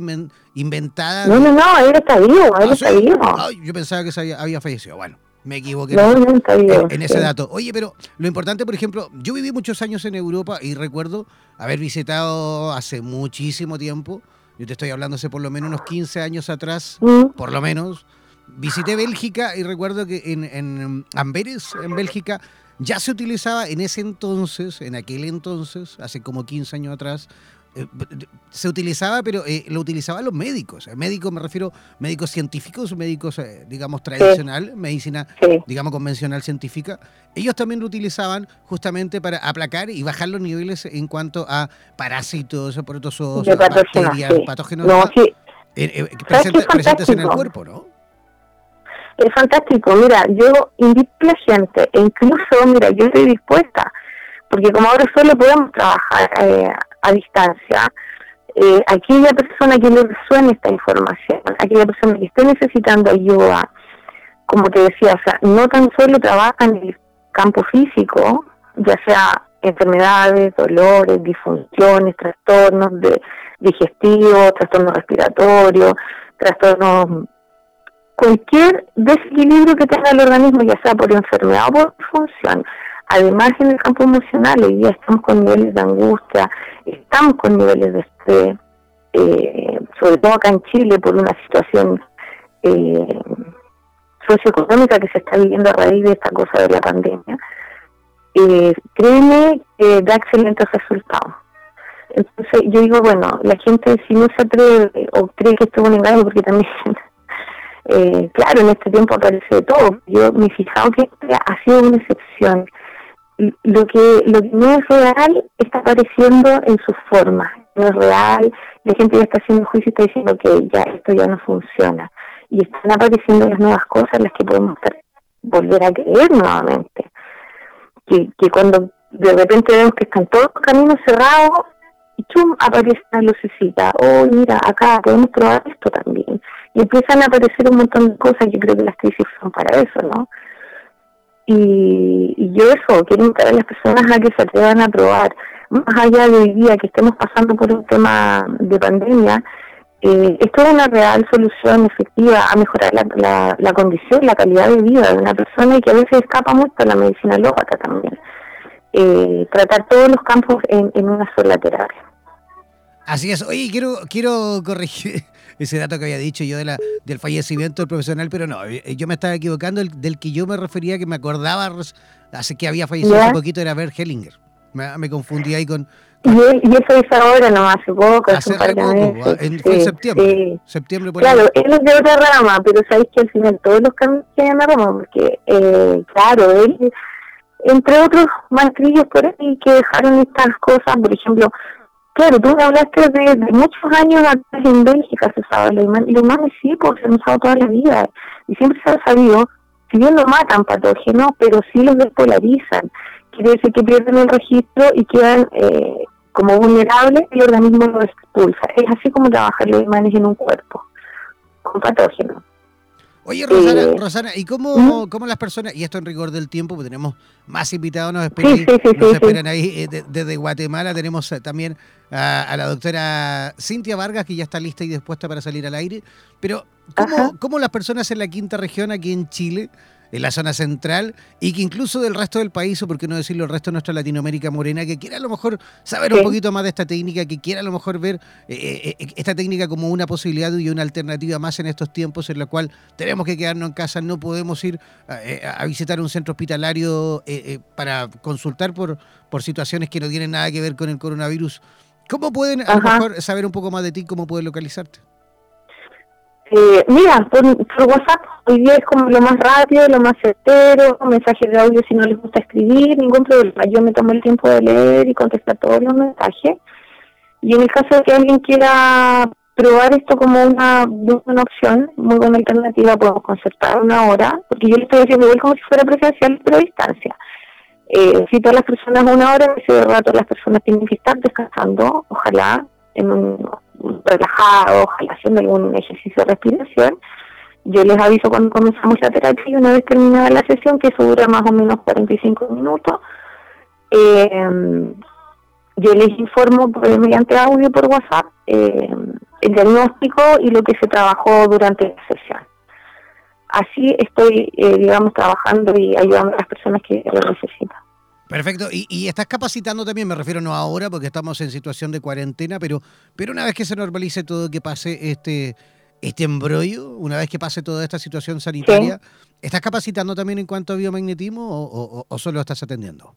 inventada. No, no, no, él está vivo, él ah, está vivo. yo pensaba que había, había, fallecido. Bueno, me equivoqué no, no está vivo, en, ese dato. Oye, pero lo importante, por ejemplo, yo viví muchos años en Europa y recuerdo haber visitado hace muchísimo tiempo, yo te estoy hablando hace por lo menos unos 15 años atrás, mm. por lo menos, visité Bélgica y recuerdo que en, en Amberes, en Bélgica, ya se utilizaba en ese entonces, en aquel entonces, hace como 15 años atrás, se utilizaba, pero eh, lo utilizaban los médicos. Médicos, me refiero médicos científicos, médicos, eh, digamos, tradicional, medicina, digamos, convencional científica. Ellos también lo utilizaban justamente para aplacar y bajar los niveles en cuanto a parásitos, protozoos, bacterias, patógenos presentes, en el cuerpo, ¿no? Es fantástico. Mira, yo invito a la gente, e incluso, mira, yo estoy dispuesta, porque como ahora solo podemos trabajar a distancia, eh, aquella persona que le resuene esta información, aquella persona que esté necesitando ayuda, como te decía, o sea, no tan solo trabaja en el campo físico, ya sea enfermedades, dolores, disfunciones, trastornos de digestivos, trastornos respiratorios, trastornos cualquier desequilibrio que tenga el organismo, ya sea por enfermedad o por disfunción, Además, en el campo emocional, hoy día estamos con niveles de angustia, estamos con niveles de estrés, eh, sobre todo acá en Chile, por una situación eh, socioeconómica que se está viviendo a raíz de esta cosa de la pandemia. Eh, créeme que da excelentes resultados. Entonces, yo digo, bueno, la gente si no se atreve o cree que esto es un engaño, porque también Eh, claro, en este tiempo aparece de todo. Yo me he fijado que ha sido una excepción lo que lo que no es real está apareciendo en su forma no es real la gente ya está haciendo juicio y está diciendo que ya esto ya no funciona y están apareciendo las nuevas cosas las que podemos volver a creer nuevamente que, que cuando de repente vemos que están todos los caminos cerrados chum, aparece una lucecita. Oh, mira, acá podemos probar esto también. Y empiezan a aparecer un montón de cosas. Yo creo que las crisis son para eso, ¿no? Y, yo eso, quiero invitar a las personas a que se atrevan a probar. Más allá de hoy día que estemos pasando por un tema de pandemia, eh, esto es una real solución efectiva a mejorar la, la, condición, la calidad de vida de una persona y que a veces escapa mucho a la medicina lópata también. Eh, tratar todos los campos en, en una sola terapia. Así es. Oye, quiero, quiero corregir ese dato que había dicho yo de la, del fallecimiento del profesional, pero no, eh, yo me estaba equivocando. del que yo me refería, que me acordaba hace que había fallecido hace poquito, era Bert Hellinger. Me, confundí ahí con, Y, eso es ahora, no hace poco, hace un par de meses. En, fue en septiembre. septiembre claro, él es de otra rama, pero sabéis que al final todos los cambios que hay en la rama, porque, eh, claro, él, entre otros mantrillos por ahí que dejaron estas cosas, por ejemplo, Claro, tú hablaste de, muchos años atrás en Bélgica se usaba los imanes, los imanes sí, porque se han usado toda la vida. Y siempre se ha sabido, si bien no matan patógenos, pero sí los despolarizan. Quiere decir que pierden el registro y quedan eh, como vulnerables el organismo los expulsa. Es así como trabajan los imanes en un cuerpo, con patógenos. Oye, Rosana, eh, Rosana ¿y cómo, cómo, las personas, y esto en rigor del tiempo, porque tenemos más invitados, nos esperan, ahí eh, desde Guatemala, tenemos eh, también a, la doctora Cintia Vargas, que ya está lista y dispuesta para salir al aire, pero ¿cómo, ¿cómo las personas en la quinta región, aquí en Chile, en la zona central y que incluso del resto del país, o por qué no decirlo, el resto de nuestra Latinoamérica morena, que quiera a lo mejor saber un poquito más de esta técnica, que quiera a lo mejor ver eh, eh, eh, esta técnica como una posibilidad y una alternativa más en estos tiempos en la cual tenemos que quedarnos en casa, no podemos ir a, visitar un centro hospitalario para consultar por, por situaciones que no tienen nada que ver con el coronavirus. ¿Cómo pueden a lo mejor saber un poco más de ti, cómo pueden localizarte? Eh, mira, por, WhatsApp hoy día es como lo más rápido, lo más certero, mensajes de audio si no les gusta escribir, ningún problema. Yo me tomo el tiempo de leer y contestar todos los mensajes. Y en el caso de que alguien quiera probar esto como una buena opción, muy buena alternativa, podemos concertar una hora, porque yo le estoy haciendo igual como si fuera presencial, pero a distancia. Eh, si todas las personas una hora, ese rato las personas tienen que estar descansando, ojalá, en un relajado, ojalá haciendo algún ejercicio de respiración. Yo les aviso cuando comenzamos la terapia y una vez terminada la sesión, que eso dura más o menos 45 minutos, eh, yo les informo mediante audio por WhatsApp eh, el diagnóstico y lo que se trabajó durante la sesión. Así estoy, eh, digamos, trabajando y ayudando a las personas que lo necesitan. Perfecto. Y, estás capacitando también, me refiero no ahora porque estamos en situación de cuarentena, pero, pero una vez que se normalice todo, que pase este, este embrollo, una vez que pase toda esta situación sanitaria, ¿estás capacitando también en cuanto a biomagnetismo o, solo estás atendiendo?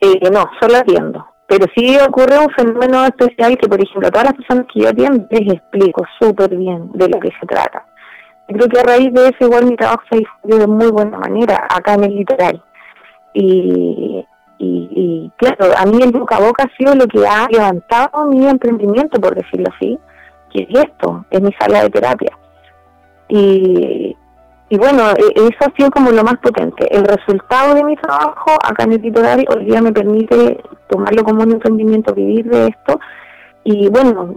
Eh, no, solo atiendo. Pero sí ocurre un fenómeno especial que, por ejemplo, a todas las personas que yo atiendo les explico súper bien de lo que se trata. Creo que a raíz de eso igual mi trabajo se ha difundido de muy buena manera acá en el literal. Y, y, claro, a mí el boca a boca ha sido lo que ha levantado mi emprendimiento, por decirlo así, que es esto, es mi sala de terapia. Y, y bueno, e, eso ha sido como lo más potente. El resultado de mi trabajo acá en el litoral hoy día me permite tomarlo como un emprendimiento, vivir de esto. Y bueno,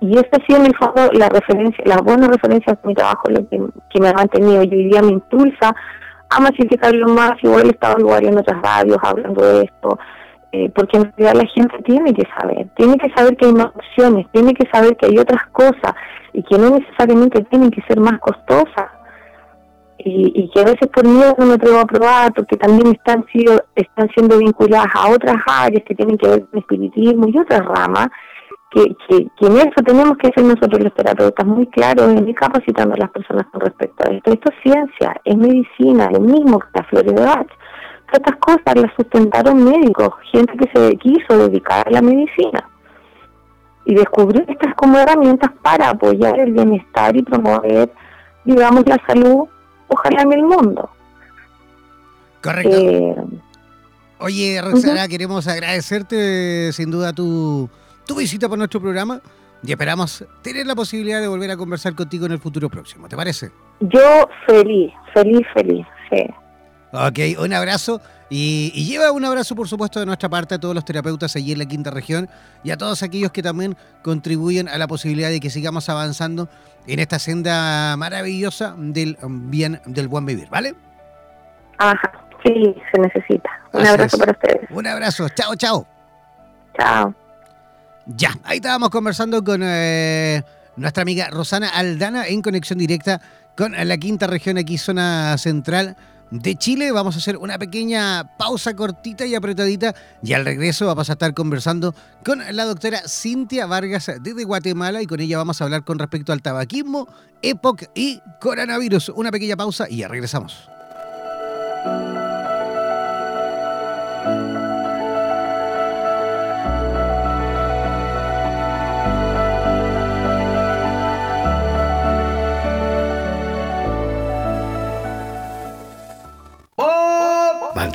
y este ha sido en el fondo la referencia, las buenas referencias de mi trabajo, lo que, que me ha mantenido y hoy día me impulsa a masificarlo más, igual he estado igual en otras radios hablando de esto, eh, porque en realidad la gente tiene que saber, tiene que saber que hay más opciones, tiene que saber que hay otras cosas y que no necesariamente tienen que ser más costosas. Y, que a veces por miedo no me atrevo a probar porque también están, sido, están siendo vinculadas a otras áreas que tienen que ver con espiritismo y otras ramas que, que, en eso tenemos que ser nosotros los terapeutas muy claros en ir capacitando a las personas con respecto a esto. Esto es ciencia, es medicina, lo mismo que las flores de Bach. Estas cosas las sustentaron médicos, gente que se quiso dedicar a la medicina y descubrir estas como herramientas para apoyar el bienestar y promover, digamos, la salud, ojalá en el mundo. Correcto. Eh, Oye, Roxana, queremos agradecerte sin duda tu tu visita por nuestro programa y esperamos tener la posibilidad de volver a conversar contigo en el futuro próximo. ¿Te parece? Yo feliz, feliz, feliz, sí. Ok, un abrazo. Y, lleva un abrazo, por supuesto, de nuestra parte a todos los terapeutas allí en la quinta región y a todos aquellos que también contribuyen a la posibilidad de que sigamos avanzando en esta senda maravillosa del bien, del buen vivir, ¿vale? Ajá, sí, se necesita. Un abrazo para ustedes. Un abrazo, chao, chao. Chao. Ya, ahí estábamos conversando con eh, nuestra amiga Rosana Aldana en conexión directa con la quinta región aquí, zona central de Chile. Vamos a hacer una pequeña pausa cortita y apretadita y al regreso vamos a estar conversando con la doctora Cintia Vargas desde Guatemala y con ella vamos a hablar con respecto al tabaquismo, EPOC y coronavirus. Una pequeña pausa y ya regresamos.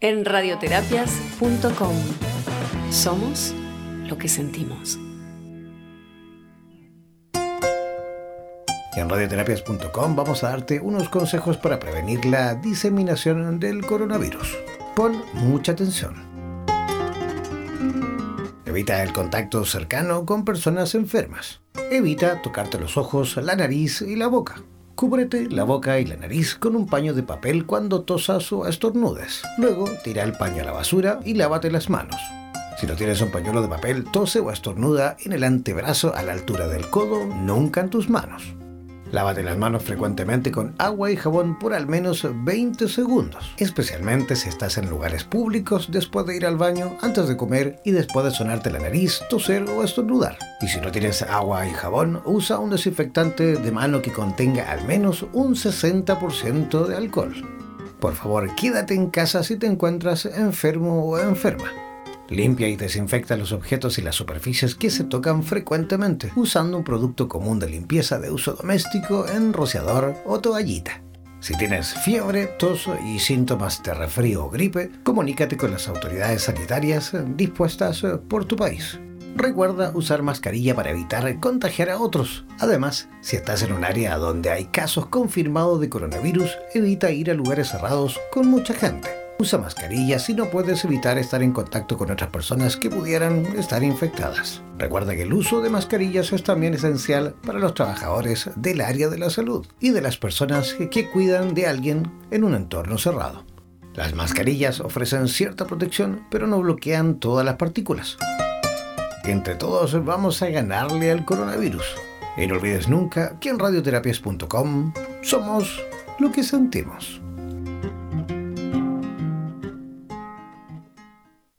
En radioterapias.com. Somos lo que sentimos. En radioterapias.com vamos a darte unos consejos para prevenir la diseminación del coronavirus. Pon mucha atención. Evita el contacto cercano con personas enfermas. Evita tocarte los ojos, la nariz y la boca. Cúbrete la boca y la nariz con un paño de papel cuando tosas o estornudes. Luego, tira el paño a la basura y lávate las manos. Si no tienes un pañuelo de papel, tose o estornuda en el antebrazo a la altura del codo, nunca en tus manos. Lávate las manos frecuentemente con agua y jabón por al menos 20 segundos, especialmente si estás en lugares públicos después de ir al baño, antes de comer y después de sonarte la nariz, toser o estornudar. Y si no tienes agua y jabón, usa un desinfectante de mano que contenga al menos un 60% de alcohol. Por favor, quédate en casa si te encuentras enfermo o enferma. Limpia y desinfecta los objetos y las superficies que se tocan frecuentemente usando un producto común de limpieza de uso doméstico en rociador o toallita. Si tienes fiebre, tos y síntomas de resfrío o gripe, comunícate con las autoridades sanitarias dispuestas por tu país. Recuerda usar mascarilla para evitar contagiar a otros. Además, si estás en un área donde hay casos confirmados de coronavirus, evita ir a lugares cerrados con mucha gente. Usa mascarilla si no puedes evitar estar en contacto con otras personas que pudieran estar infectadas. Recuerda que el uso de mascarillas es también esencial para los trabajadores del área de la salud y de las personas que cuidan de alguien en un entorno cerrado. Las mascarillas ofrecen cierta protección, pero no bloquean todas las partículas. Entre todos vamos a ganarle al coronavirus. Y no olvides nunca que en radioterapias.com somos lo que sentimos.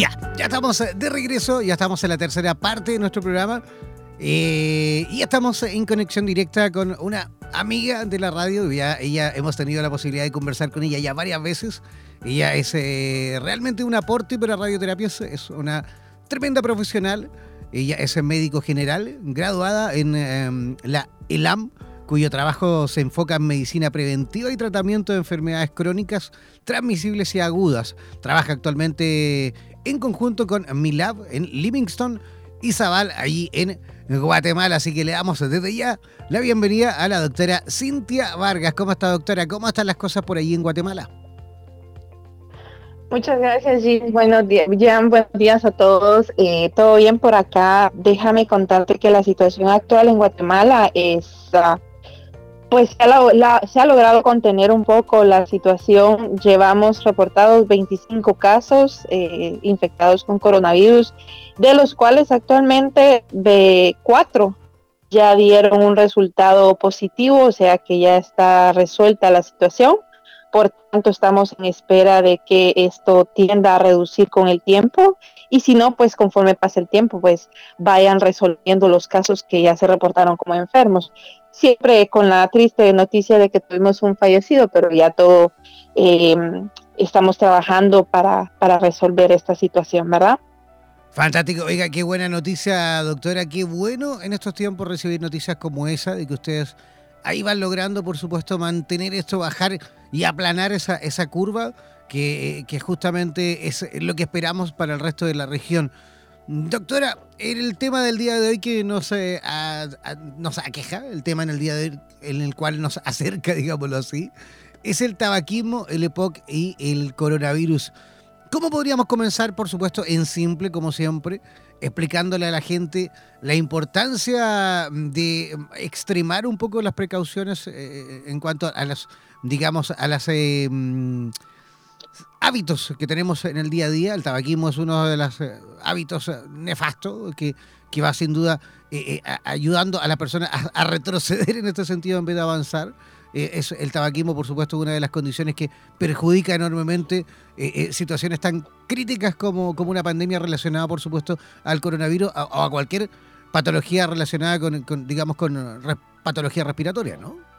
Ya, ya estamos eh, de regreso, ya estamos en la tercera parte de nuestro programa. Eh, y estamos en conexión directa con una amiga de la radio. Ya, ella hemos tenido la posibilidad de conversar con ella ya varias veces. Ella es eh, realmente un aporte para radioterapia, es una tremenda profesional. Ella es médico general, graduada en em, la ELAM, cuyo trabajo se enfoca en medicina preventiva y tratamiento de enfermedades crónicas transmisibles y agudas. Trabaja actualmente en conjunto con Milab en Livingston y Zabal, allí en Guatemala. Así que le damos desde ya la bienvenida a la doctora Cintia Vargas. ¿Cómo está, doctora? ¿Cómo están las cosas por allí en Guatemala? Muchas gracias, Jim. Buenos días, Buenos días a todos. Eh, Todo bien por acá. Déjame contarte que la situación actual en Guatemala es ah, pues se ha, logrado contener un poco la situación. Llevamos reportados 25 casos eh, infectados con coronavirus, de los cuales actualmente de cuatro ya dieron un resultado positivo, o sea que ya está resuelta la situación. Por tanto, estamos en espera de que esto tienda a reducir con el tiempo y si no, pues conforme pase el tiempo, pues vayan resolviendo los casos que ya se reportaron como enfermos siempre con la triste noticia de que tuvimos un fallecido, pero ya todo eh, estamos trabajando para, para resolver esta situación, ¿verdad? Fantástico. Oiga, qué buena noticia, doctora. Qué bueno en estos tiempos recibir noticias como esa, de que ustedes ahí van logrando, por supuesto, mantener esto, bajar y aplanar esa, esa curva, que, que justamente es lo que esperamos para el resto de la región. Doctora, el tema del día de hoy que nos, eh, nos aqueja, el tema en el día de hoy en el cual nos acerca, digámoslo así, es el tabaquismo, el EPOC y el coronavirus. ¿Cómo podríamos comenzar, por supuesto, en simple, como siempre, explicándole a la gente la importancia de extremar un poco las precauciones eh, en cuanto a las, digamos, a las... Eh, hábitos que tenemos en el día a día. El tabaquismo es uno de los eh, hábitos eh, nefastos que, que va sin duda eh, ayudando a la persona a, retroceder en este sentido en vez de avanzar. Es el tabaquismo, por supuesto, una de las condiciones que perjudica enormemente situaciones tan críticas como, como una pandemia relacionada, por supuesto, al coronavirus o a, cualquier patología relacionada con, con digamos, con patología respiratoria, ¿no?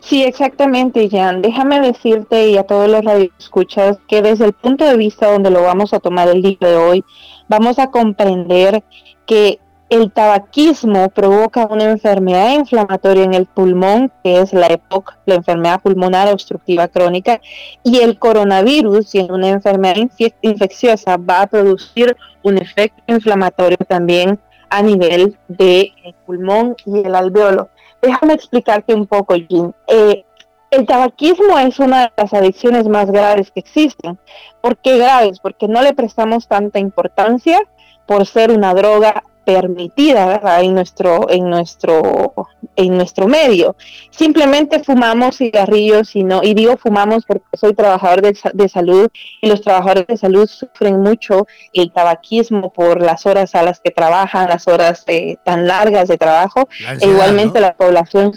Sí, exactamente, Jan. Déjame decirte y a todos los radioescuchas que desde el punto de vista donde lo vamos a tomar el día de hoy, vamos a comprender que el tabaquismo provoca una enfermedad inflamatoria en el pulmón, que es la EPOC, la enfermedad pulmonar obstructiva crónica, y el coronavirus, siendo una enfermedad infecciosa, va a producir un efecto inflamatorio también a nivel del pulmón y el alveolo. Déjame explicarte un poco, Jim. Eh, el tabaquismo es una de las adicciones más graves que existen. ¿Por qué graves? Porque no le prestamos tanta importancia por ser una droga permitida en nuestro en nuestro en nuestro medio. Simplemente fumamos cigarrillos y no y digo fumamos porque soy trabajador de, salud y los trabajadores de salud sufren mucho el tabaquismo por las horas a las que trabajan las horas eh, tan largas de trabajo e igualmente la población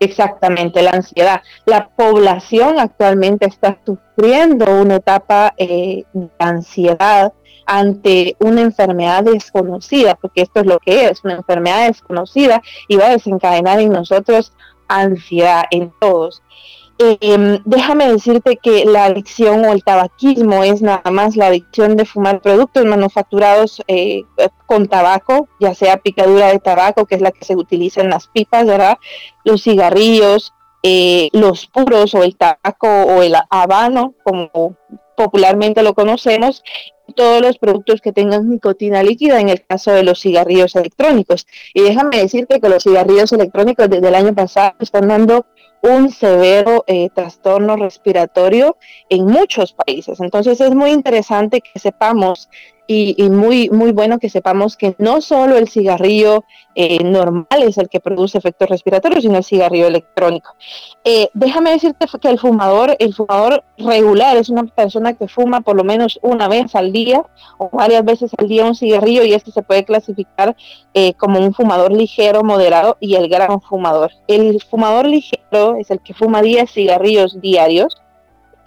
Exactamente, la ansiedad. La población actualmente está sufriendo una etapa eh, de ansiedad ante una enfermedad desconocida, porque esto es lo que es, una enfermedad desconocida y va a desencadenar en nosotros ansiedad en todos. Em, déjame decirte que la adicción o el tabaquismo es nada más la adicción de fumar productos manufacturados eh, con tabaco, ya sea picadura de tabaco, que es la que se utiliza en las pipas, ¿verdad? Los cigarrillos, eh, los puros o el tabaco o el habano, como popularmente lo conocemos, todos los productos que tengan nicotina líquida en el caso de los cigarrillos electrónicos. Y déjame decirte que los cigarrillos electrónicos desde el año pasado están dando un severo eh, trastorno respiratorio en muchos países. Entonces es muy interesante que sepamos y, muy, muy bueno que sepamos que no solo el cigarrillo eh, normal es el que produce efectos respiratorios, sino el cigarrillo electrónico. Eh, déjame decirte que el fumador, el fumador regular es una persona que fuma por lo menos una vez al día o varias veces al día un cigarrillo y este se puede clasificar eh, como un fumador ligero, moderado y el gran fumador. El fumador ligero es el que fuma 10 cigarrillos diarios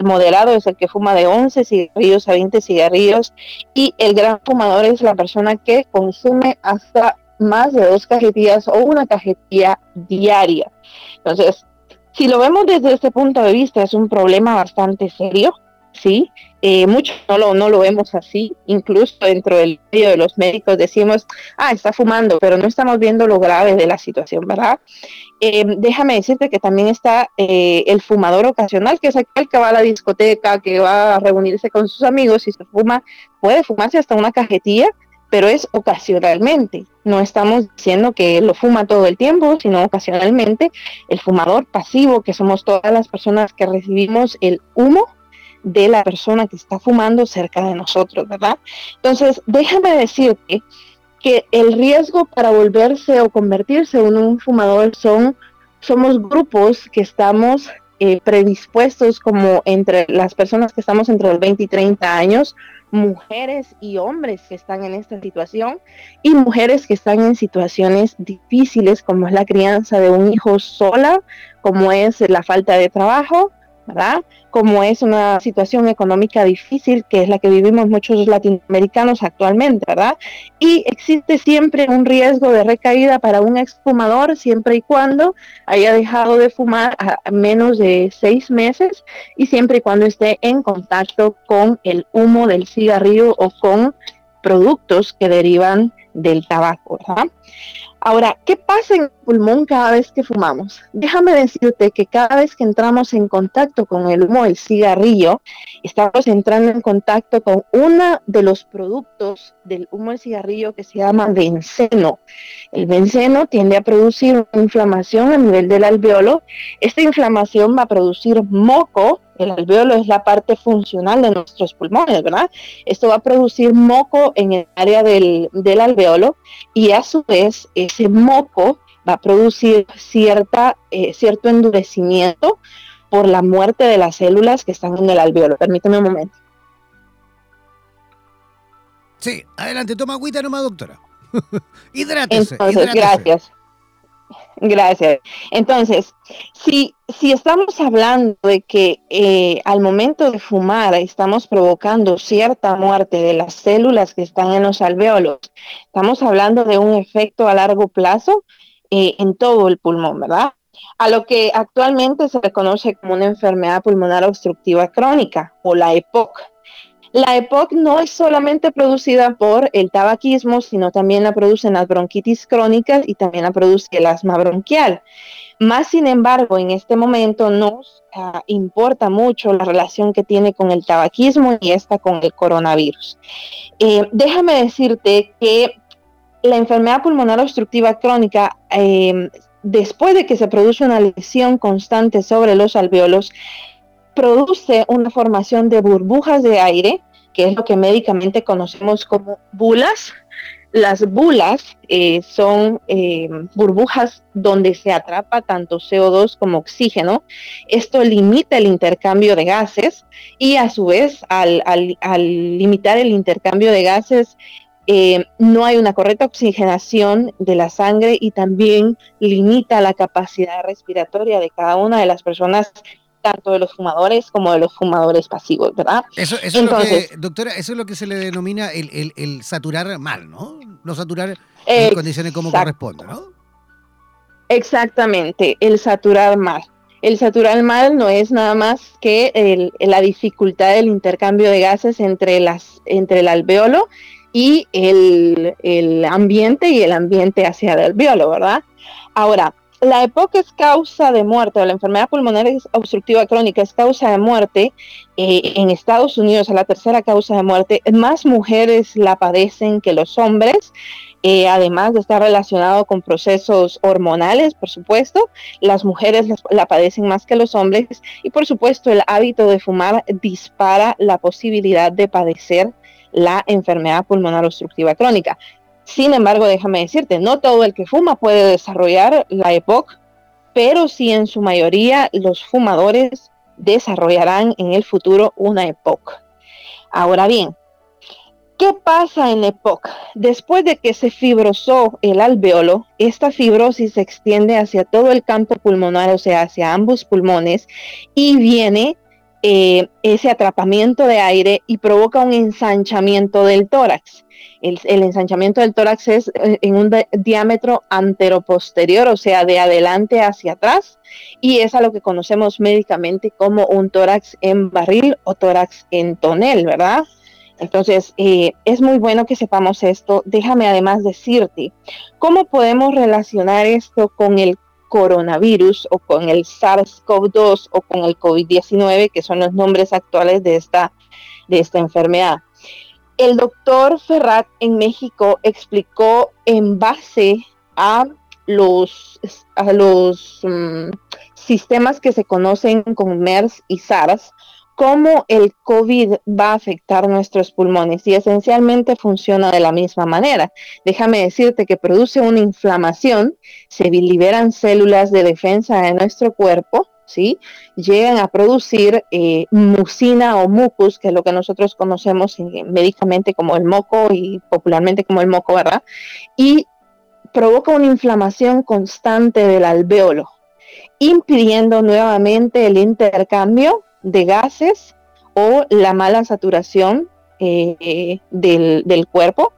moderado es el que fuma de 11 cigarrillos a 20 cigarrillos y el gran fumador es la persona que consume hasta más de dos cajetillas o una cajetilla diaria. Entonces, si lo vemos desde este punto de vista, es un problema bastante serio, ¿sí? Eh, muchos no lo, no lo vemos así, incluso dentro del medio de los médicos decimos, ah, está fumando, pero no estamos viendo lo grave de la situación, ¿verdad? Eh, déjame decirte que también está eh, el fumador ocasional, que es aquel que va a la discoteca, que va a reunirse con sus amigos y se fuma, puede fumarse hasta una cajetilla, pero es ocasionalmente. No estamos diciendo que lo fuma todo el tiempo, sino ocasionalmente. El fumador pasivo, que somos todas las personas que recibimos el humo de la persona que está fumando cerca de nosotros, ¿verdad? Entonces, déjame decirte que el riesgo para volverse o convertirse en un fumador son, somos grupos que estamos eh, predispuestos como entre las personas que estamos entre los 20 y 30 años, mujeres y hombres que están en esta situación y mujeres que están en situaciones difíciles como es la crianza de un hijo sola, como es la falta de trabajo, ¿verdad? Como es una situación económica difícil, que es la que vivimos muchos latinoamericanos actualmente, ¿verdad? Y existe siempre un riesgo de recaída para un exfumador, siempre y cuando haya dejado de fumar a menos de seis meses y siempre y cuando esté en contacto con el humo del cigarrillo o con productos que derivan del tabaco. Ahora, ¿qué pasa en el pulmón cada vez que fumamos? Déjame decirte que cada vez que entramos en contacto con el humo del cigarrillo, estamos entrando en contacto con uno de los productos del humo del cigarrillo que se llama benceno. El benceno tiende a producir una inflamación a nivel del alveolo. Esta inflamación va a producir moco, el alveolo es la parte funcional de nuestros pulmones, ¿verdad? Esto va a producir moco en el área del, alveolo y a su vez ese moco va a producir cierta, eh, cierto endurecimiento por la muerte de las células que están en el alveolo. Permíteme un momento. Sí, adelante, toma agüita nomás, doctora. hidrátese, Entonces, gracias. Gracias. Entonces, si, si estamos hablando de que eh, al momento de fumar estamos provocando cierta muerte de las células que están en los alveolos, estamos hablando de un efecto a largo plazo eh, en todo el pulmón, ¿verdad? A lo que actualmente se reconoce como una enfermedad pulmonar obstructiva crónica o la EPOC. La EPOC no es solamente producida por el tabaquismo, sino también la producen las bronquitis crónicas y también la produce el asma bronquial. Más sin embargo, en este momento nos ah, importa mucho la relación que tiene con el tabaquismo y esta con el coronavirus. Eh, déjame decirte que la enfermedad pulmonar obstructiva crónica, eh, después de que se produce una lesión constante sobre los alveolos, produce una formación de burbujas de aire, que es lo que médicamente conocemos como bulas. Las bulas eh, son eh, burbujas donde se atrapa tanto CO2 como oxígeno. Esto limita el intercambio de gases y a su vez al, limitar el intercambio de gases eh, no hay una correcta oxigenación de la sangre y también limita la capacidad respiratoria de cada una de las personas tanto de los fumadores como de los fumadores pasivos, ¿verdad? Eso, eso es lo que, doctora, eso es lo que se le denomina el, saturar mal, ¿no? No saturar en condiciones como corresponde, ¿no? Exactamente, el saturar mal. El saturar mal no es nada más que la dificultad del intercambio de gases entre, las, entre el alveolo y el, el ambiente y el ambiente hacia el alveolo, ¿verdad? Ahora, la EPOC es causa de muerte, o la enfermedad pulmonar obstructiva crónica es causa de muerte eh, en Estados Unidos, es la tercera causa de muerte. Más mujeres la padecen que los hombres, eh, además de estar relacionado con procesos hormonales, por supuesto. Las mujeres la padecen más que los hombres y, por supuesto, el hábito de fumar dispara la posibilidad de padecer la enfermedad pulmonar obstructiva crónica. Sin embargo, déjame decirte, no todo el que fuma puede desarrollar la EPOC, pero sí en su mayoría los fumadores desarrollarán en el futuro una EPOC. Ahora bien, ¿qué pasa en EPOC? Después de que se fibrosó el alveolo, esta fibrosis se extiende hacia todo el campo pulmonar, o sea, hacia ambos pulmones, y viene eh, ese atrapamiento de aire y provoca un ensanchamiento del tórax. El, ensanchamiento del tórax es eh, en un diámetro anteroposterior, o sea, de adelante hacia atrás, y es a lo que conocemos médicamente como un tórax en barril o tórax en tonel, ¿verdad? Entonces, eh, es muy bueno que sepamos esto. Déjame además decirte, ¿cómo podemos relacionar esto con el coronavirus o con el SARS-CoV-2 o con el COVID-19, que son los nombres actuales de esta, de esta enfermedad. El doctor Ferrat en México explicó en base a los, a los mm, sistemas que se conocen con MERS y SARS, cómo el COVID va a afectar nuestros pulmones y esencialmente funciona de la misma manera. Déjame decirte que produce una inflamación, se liberan células de defensa de nuestro cuerpo, Llegan a producir eh, mucina o mucus, que es lo que nosotros conocemos médicamente como el moco y popularmente como el moco, ¿verdad? Y provoca una inflamación constante del alveolo, impidiendo nuevamente el intercambio de gases o la mala saturación eh, del, cuerpo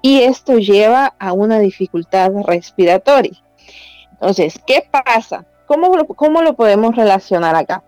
y esto lleva a una dificultad respiratoria. Entonces, ¿qué pasa? ¿Cómo ¿Cómo lo podemos relacionar acá?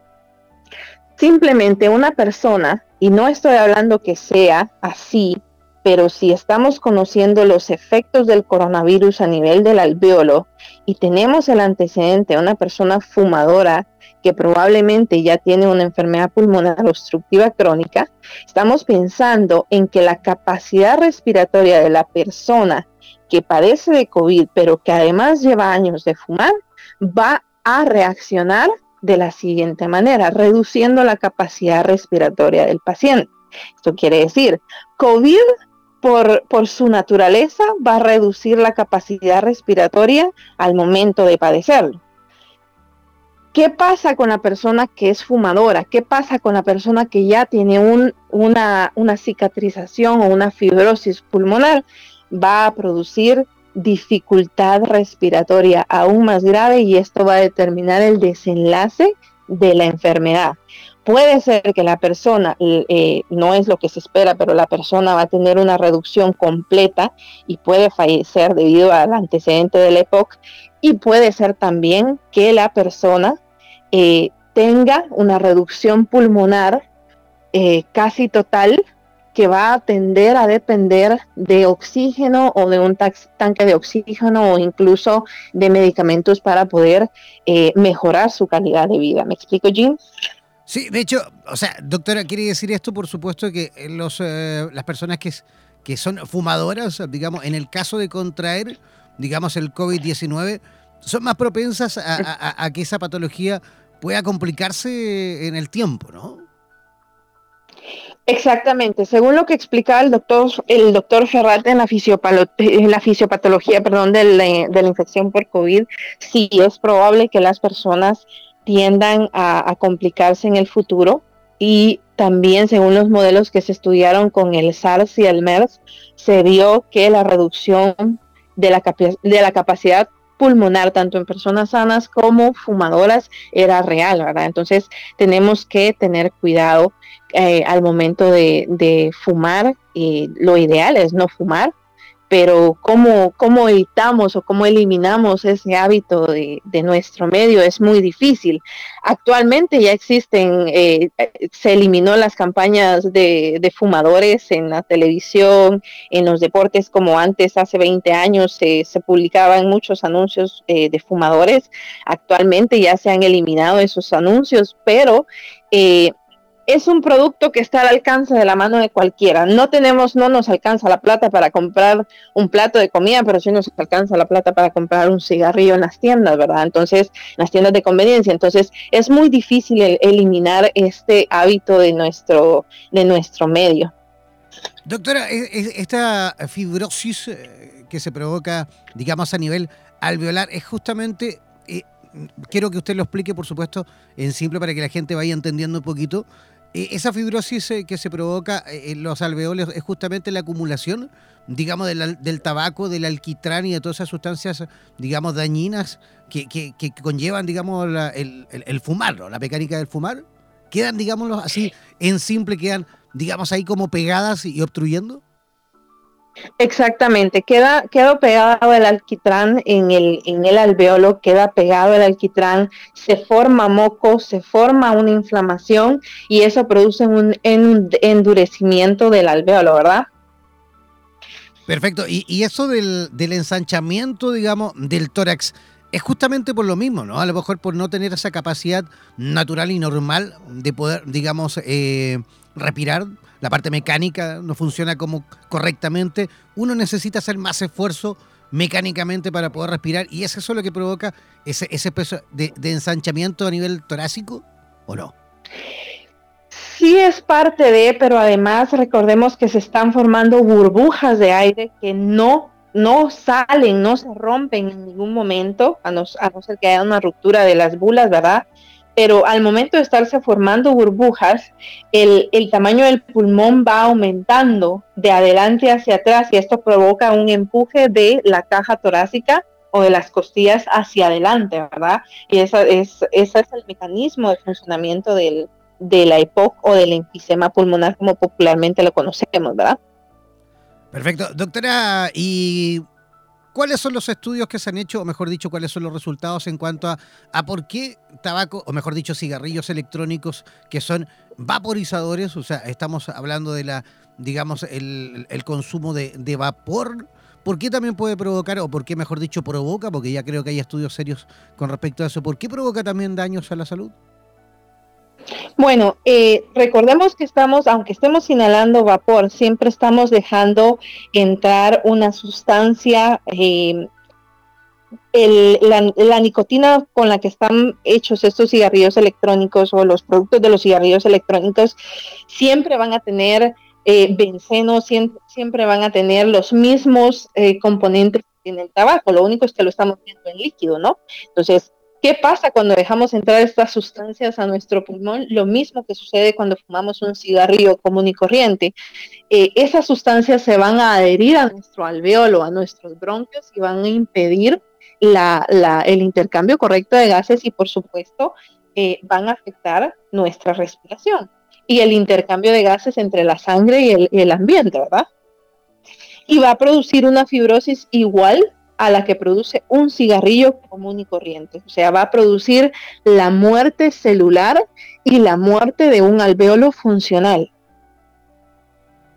Simplemente una persona, y no estoy hablando que sea así, pero si estamos conociendo los efectos del coronavirus a nivel del alveolo y tenemos el antecedente de una persona fumadora que probablemente ya tiene una enfermedad pulmonar obstructiva crónica, estamos pensando en que la capacidad respiratoria de la persona que padece de COVID, pero que además lleva años de fumar, va a reaccionar de la siguiente manera, reduciendo la capacidad respiratoria del paciente. Esto quiere decir, COVID por, por, su naturaleza va a reducir la capacidad respiratoria al momento de padecerlo. ¿Qué pasa con la persona que es fumadora? ¿Qué pasa con la persona que ya tiene una, una cicatrización o una fibrosis pulmonar? Va a producir dificultad respiratoria aún más grave y esto va a determinar el desenlace de la enfermedad. Puede ser que la persona, eh, no es lo que se espera, pero la persona va a tener una reducción completa y puede fallecer debido al antecedente del EPOC. Y puede ser también que la persona eh, tenga una reducción pulmonar eh, casi total que va a tender a depender de oxígeno o de un tanque de oxígeno o incluso de medicamentos para poder mejorar su calidad de vida. ¿Me explico, Jim? Sí, de hecho, o sea, doctora, quiere decir esto, por supuesto, que los, eh, las personas que, son fumadoras, digamos, en el caso de contraer, digamos, el COVID-19, son más propensas a, que esa patología pueda complicarse en el tiempo, ¿no? Exactamente, según lo que explicaba el doctor, el doctor Ferrate en la, fisiopatología perdón, de la, infección por COVID, sí es probable que las personas tiendan a, complicarse en el futuro y también según los modelos que se estudiaron con el SARS y el MERS, se vio que la reducción de la, de la capacidad pulmonar, tanto en personas sanas como fumadoras, era real, ¿verdad? Entonces tenemos que tener cuidado eh, al momento de, fumar. lo ideal es no fumar, pero cómo, cómo evitamos o cómo eliminamos ese hábito de, nuestro medio es muy difícil. Actualmente ya existen, eh, se eliminó las campañas de, fumadores en la televisión, en los deportes como antes, hace 20 años se, publicaban muchos anuncios eh, de fumadores. Actualmente ya se han eliminado esos anuncios, pero... Es un producto que está al alcance de la mano de cualquiera. No tenemos, no nos alcanza la plata para comprar un plato de comida, pero sí nos alcanza la plata para comprar un cigarrillo en las tiendas, ¿verdad? Entonces, las tiendas de conveniencia. Entonces, es muy difícil eliminar este hábito de nuestro, de nuestro medio. Doctora, e, e, esta fibrosis eh, que se provoca, digamos, a nivel alveolar, es justamente eh, quiero que usted lo explique, por supuesto, en simple para que la gente vaya entendiendo un poquito. Eh, esa fibrosis eh, que se provoca eh, en los alveoles es justamente la acumulación, digamos, del, tabaco, del alquitrán y de todas esas sustancias, digamos, dañinas que, conllevan, digamos, el, fumar, la mecánica del fumar. quedan, digámoslo así, en simple, quedan, digamos, ahí como pegadas y obstruyendo. Exactamente, queda, queda pegado el alquitrán en el, en el alveolo, queda pegado el alquitrán, se forma moco, se forma una inflamación y eso produce un, endurecimiento del alveolo, ¿verdad? Perfecto, y, eso del, del, ensanchamiento, digamos, del tórax, es justamente por lo mismo, ¿no? A lo mejor por no tener esa capacidad natural y normal de poder, digamos, eh, respirar la parte mecánica no funciona como correctamente, uno necesita hacer más esfuerzo mecánicamente para poder respirar y es eso lo que provoca ese, ese peso de, ensanchamiento a nivel torácico o no? Sí es parte de, pero además recordemos que se están formando burbujas de aire que no no salen, no se rompen en ningún momento, a no, a no ser que haya una ruptura de las bulas, ¿verdad? Pero al momento de estarse formando burbujas, el, tamaño del pulmón va aumentando de adelante hacia atrás y esto provoca un empuje de la caja torácica o de las costillas hacia adelante, ¿verdad? Y ese es, ese es el mecanismo de funcionamiento del, de la EPOC o del enfisema pulmonar como popularmente lo conocemos, ¿verdad? Perfecto. Doctora, y ¿Cuáles son los estudios que se han hecho, o mejor dicho, cuáles son los resultados en cuanto a, por qué tabaco, o mejor dicho, cigarrillos electrónicos que son vaporizadores? O sea, estamos hablando de la, digamos, el, consumo de, de vapor. ¿Por qué también puede provocar, o por qué, mejor dicho, provoca? Porque ya creo que hay estudios serios con respecto a eso. ¿Por qué provoca también daños a la salud? Bueno, eh, recordemos que estamos, aunque estemos inhalando vapor, siempre estamos dejando entrar una sustancia, eh, la, nicotina con la que están hechos estos cigarrillos electrónicos o los productos de los cigarrillos electrónicos, siempre van a tener eh, benceno, siempre, van a tener los mismos componentes en el tabaco, lo único es que lo estamos viendo en líquido, ¿no? Entonces, ¿Qué pasa cuando dejamos entrar estas sustancias a nuestro pulmón? Lo mismo que sucede cuando fumamos un cigarrillo común y corriente. Eh, esas sustancias se van a adherir a nuestro alveolo, a nuestros bronquios y van a impedir el intercambio correcto de gases y por supuesto eh, van a afectar nuestra respiración y el intercambio de gases entre la sangre y el, y el ambiente, ¿verdad? Y va a producir una fibrosis igual a la que produce un cigarrillo común y corriente. O sea, va a producir la muerte celular y la muerte de un alveolo funcional.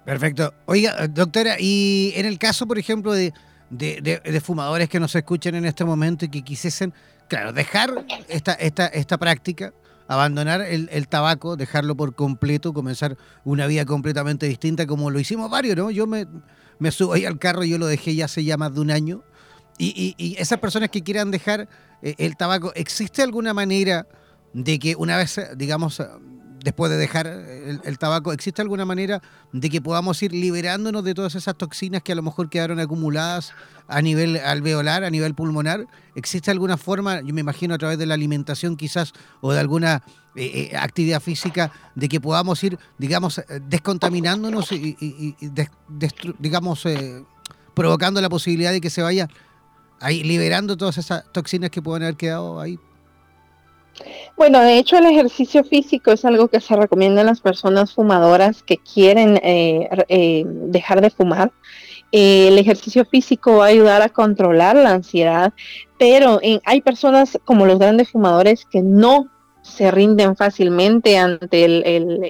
Perfecto. Oiga, doctora, y en el caso, por ejemplo, de, fumadores que nos escuchen en este momento y que quisiesen, claro, dejar esta, esta, esta práctica, abandonar el, tabaco, dejarlo por completo, comenzar una vida completamente distinta, como lo hicimos varios, ¿no? Yo me, me subo ahí al carro, yo lo dejé ya hace ya más de un año y, esas personas que quieran dejar eh, el tabaco, ¿existe alguna manera de que una vez, digamos, después de dejar el, tabaco, ¿existe alguna manera de que podamos ir liberándonos de todas esas toxinas que a lo mejor quedaron acumuladas a nivel alveolar, a nivel pulmonar? ¿Existe alguna forma, yo me imagino a través de la alimentación quizás o de alguna eh, eh, actividad física, de que podamos ir, digamos, descontaminándonos y, digamos, provocando la posibilidad de que se vaya ahí liberando todas esas toxinas que pueden haber quedado ahí. Bueno, de hecho el ejercicio físico es algo que se recomienda a las personas fumadoras que quieren eh, eh, dejar de fumar. Eh, el ejercicio físico va a ayudar a controlar la ansiedad, pero hay personas como los grandes fumadores que no se rinden fácilmente ante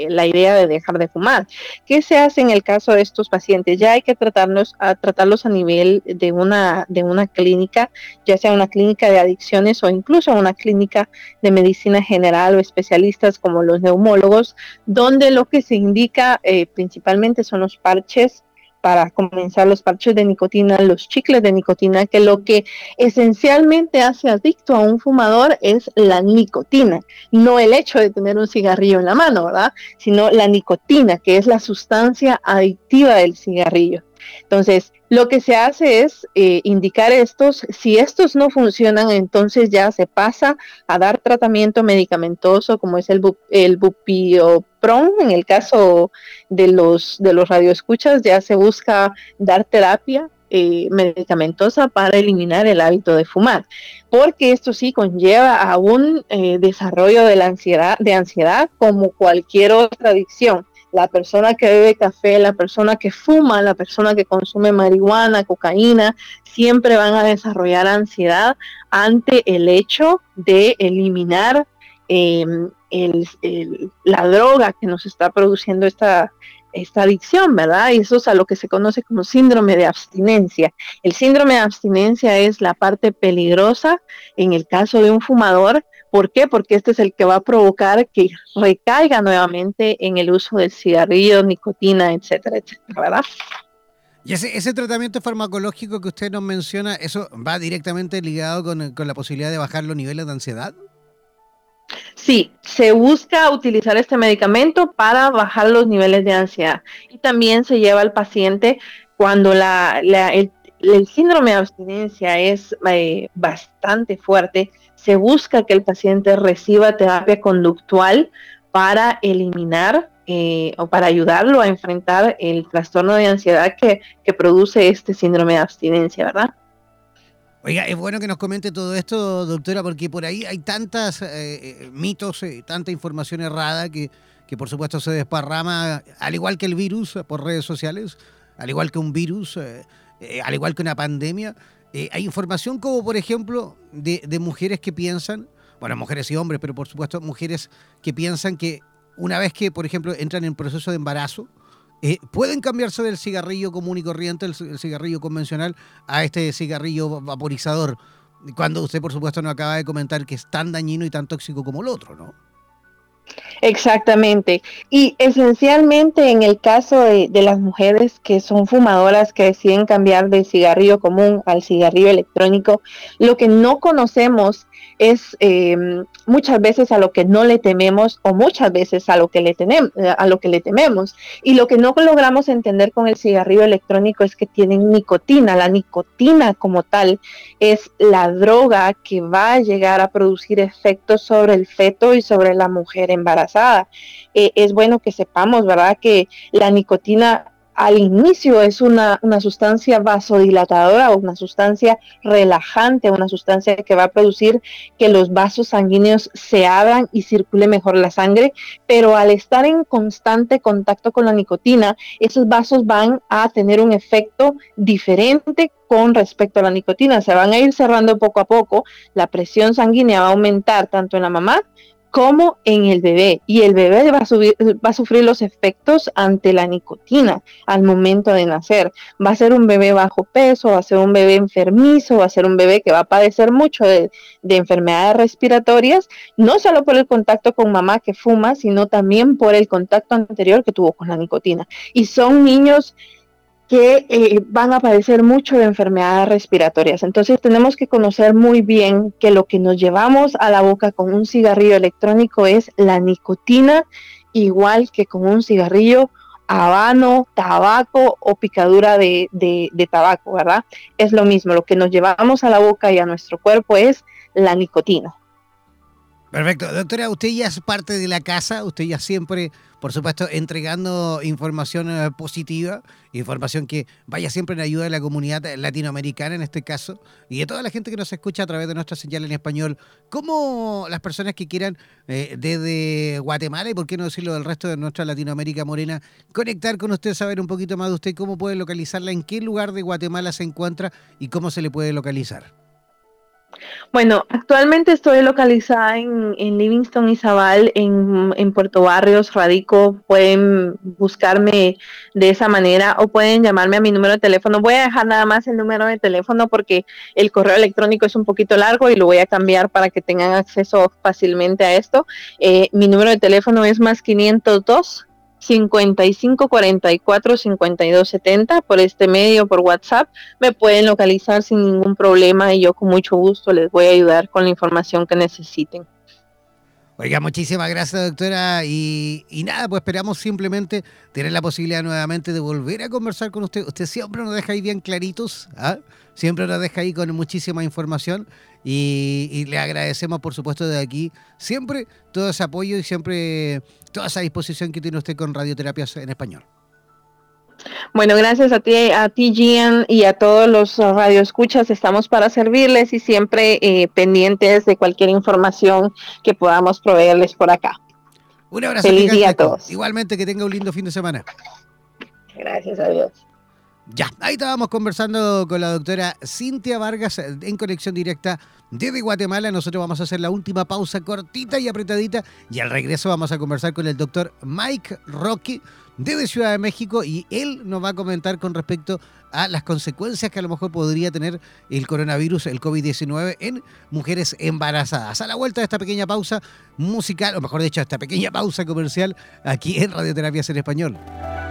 la idea de dejar de fumar. ¿Qué se hace en el caso de estos pacientes? Ya hay que tratarlos a, tratarlos a nivel de una, de una clínica, ya sea una clínica de adicciones o incluso una clínica de medicina general o especialistas como los neumólogos, donde lo que se indica eh, principalmente son los parches para comenzar los parches de nicotina, los chicles de nicotina, que lo que esencialmente hace adicto a un fumador es la nicotina, no el hecho de tener un cigarrillo en la mano, ¿verdad? Sino la nicotina, que es la sustancia adictiva del cigarrillo. Entonces, lo que se hace es eh, indicar estos, si estos no funcionan, entonces ya se pasa a dar tratamiento medicamentoso como es el, el bupiopron, en el caso de los, de los radioescuchas ya se busca dar terapia eh, medicamentosa para eliminar el hábito de fumar, porque esto sí conlleva a un eh, desarrollo de la ansiedad, de ansiedad como cualquier otra adicción. La persona que bebe café, la persona que fuma, la persona que consume marihuana, cocaína, siempre van a desarrollar ansiedad ante el hecho de eliminar em, la droga que nos está produciendo esta, esta adicción, ¿verdad? Y eso es a lo que se conoce como síndrome de abstinencia. El síndrome de abstinencia es la parte peligrosa en el caso de un fumador. ¿Por qué? Porque este es el que va a provocar que recaiga nuevamente en el uso del cigarrillo, nicotina, etcétera, etcétera, ¿verdad? Y ese, ese tratamiento farmacológico que usted nos menciona, ¿eso va directamente ligado con, con la posibilidad de bajar los niveles de ansiedad? Sí, se busca utilizar este medicamento para bajar los niveles de ansiedad y también se lleva al paciente cuando la, el, síndrome de abstinencia es eh, bastante fuerte, se busca que el paciente reciba terapia conductual para eliminar eh, o para ayudarlo a enfrentar el trastorno de ansiedad que, que produce este síndrome de abstinencia, ¿verdad? Oiga, es bueno que nos comente todo esto, doctora, porque por ahí hay tantas eh, eh, mitos, tanta información errada que, que por supuesto se desparrama, al igual que el virus por redes sociales, al igual que un virus, al igual que una pandemia. Hay información como, por ejemplo, de, mujeres que piensan, bueno, mujeres y hombres, pero por supuesto mujeres que piensan que una vez que, por ejemplo, entran en proceso de embarazo, eh, pueden cambiarse del cigarrillo común y corriente, el, cigarrillo convencional, a este cigarrillo vaporizador. Cuando usted, por supuesto, nos acaba de comentar que es tan dañino y tan tóxico como el otro, ¿no? Exactamente. Y esencialmente en el caso de, las mujeres que son fumadoras que deciden cambiar del cigarrillo común al cigarrillo electrónico, lo que no conocemos es eh, muchas veces a lo que no le tememos o muchas veces a lo que le tenemos, a lo que le tememos. Y lo que no logramos entender con el cigarrillo electrónico es que tienen nicotina. La nicotina como tal es la droga que va a llegar a producir efectos sobre el feto y sobre la mujer embarazada. Eh, es bueno que sepamos, ¿verdad? Que la nicotina al inicio es una, sustancia vasodilatadora o una sustancia relajante, una sustancia que va a producir que los vasos sanguíneos se abran y circule mejor la sangre, pero al estar en constante contacto con la nicotina, esos vasos van a tener un efecto diferente con respecto a la nicotina. Se van a ir cerrando poco a poco, la presión sanguínea va a aumentar tanto en la mamá como en el bebé. Y el bebé va a, va a sufrir los efectos ante la nicotina al momento de nacer. Va a ser un bebé bajo peso, va a ser un bebé enfermizo, va a ser un bebé que va a padecer mucho de, de enfermedades respiratorias, no solo por el contacto con mamá que fuma, sino también por el contacto anterior que tuvo con la nicotina. Y son niños que eh, van a padecer mucho de enfermedades respiratorias. Entonces tenemos que conocer muy bien que lo que nos llevamos a la boca con un cigarrillo electrónico es la nicotina, igual que con un cigarrillo habano, tabaco o picadura de, de tabaco, ¿verdad? Es lo mismo, lo que nos llevamos a la boca y a nuestro cuerpo es la nicotina. Perfecto. Doctora, usted ya es parte de la casa, usted ya siempre, por supuesto, entregando información eh, positiva, información que vaya siempre en ayuda de la comunidad latinoamericana en este caso, y de toda la gente que nos escucha a través de nuestra señal en español, ¿cómo las personas que quieran eh, desde Guatemala y por qué no decirlo del resto de nuestra Latinoamérica morena, conectar con usted, saber un poquito más de usted, cómo puede localizarla, en qué lugar de Guatemala se encuentra y cómo se le puede localizar? Bueno, actualmente estoy localizada en, Livingston y Zabal, en, Puerto Barrios, Radico. Pueden buscarme de esa manera o pueden llamarme a mi número de teléfono. Voy a dejar nada más el número de teléfono porque el correo electrónico es un poquito largo y lo voy a cambiar para que tengan acceso fácilmente a esto. Eh, mi número de teléfono es más 502 55 44 52 70 por este medio, por WhatsApp, me pueden localizar sin ningún problema y yo con mucho gusto les voy a ayudar con la información que necesiten. Oiga, muchísimas gracias, doctora. Y, nada, pues esperamos simplemente tener la posibilidad nuevamente de volver a conversar con usted. Usted siempre nos deja ahí bien claritos, ¿ah? siempre nos deja ahí con muchísima información. Y, le agradecemos, por supuesto, de aquí siempre todo ese apoyo y siempre toda esa disposición que tiene usted con radioterapias en español. Bueno, gracias a ti, a ti Gian y a todos los radioescuchas. Estamos para servirles y siempre eh, pendientes de cualquier información que podamos proveerles por acá. Un abrazo. Feliz día a todos. Igualmente que tenga un lindo fin de semana. Gracias a Dios. Ya, ahí estábamos conversando con la doctora Cintia Vargas en conexión directa desde Guatemala. Nosotros vamos a hacer la última pausa cortita y apretadita y al regreso vamos a conversar con el doctor Mike Rocky desde Ciudad de México y él nos va a comentar con respecto a las consecuencias que a lo mejor podría tener el coronavirus, el COVID-19 en mujeres embarazadas. A la vuelta de esta pequeña pausa musical, o mejor dicho, esta pequeña pausa comercial aquí en Radioterapias en Español.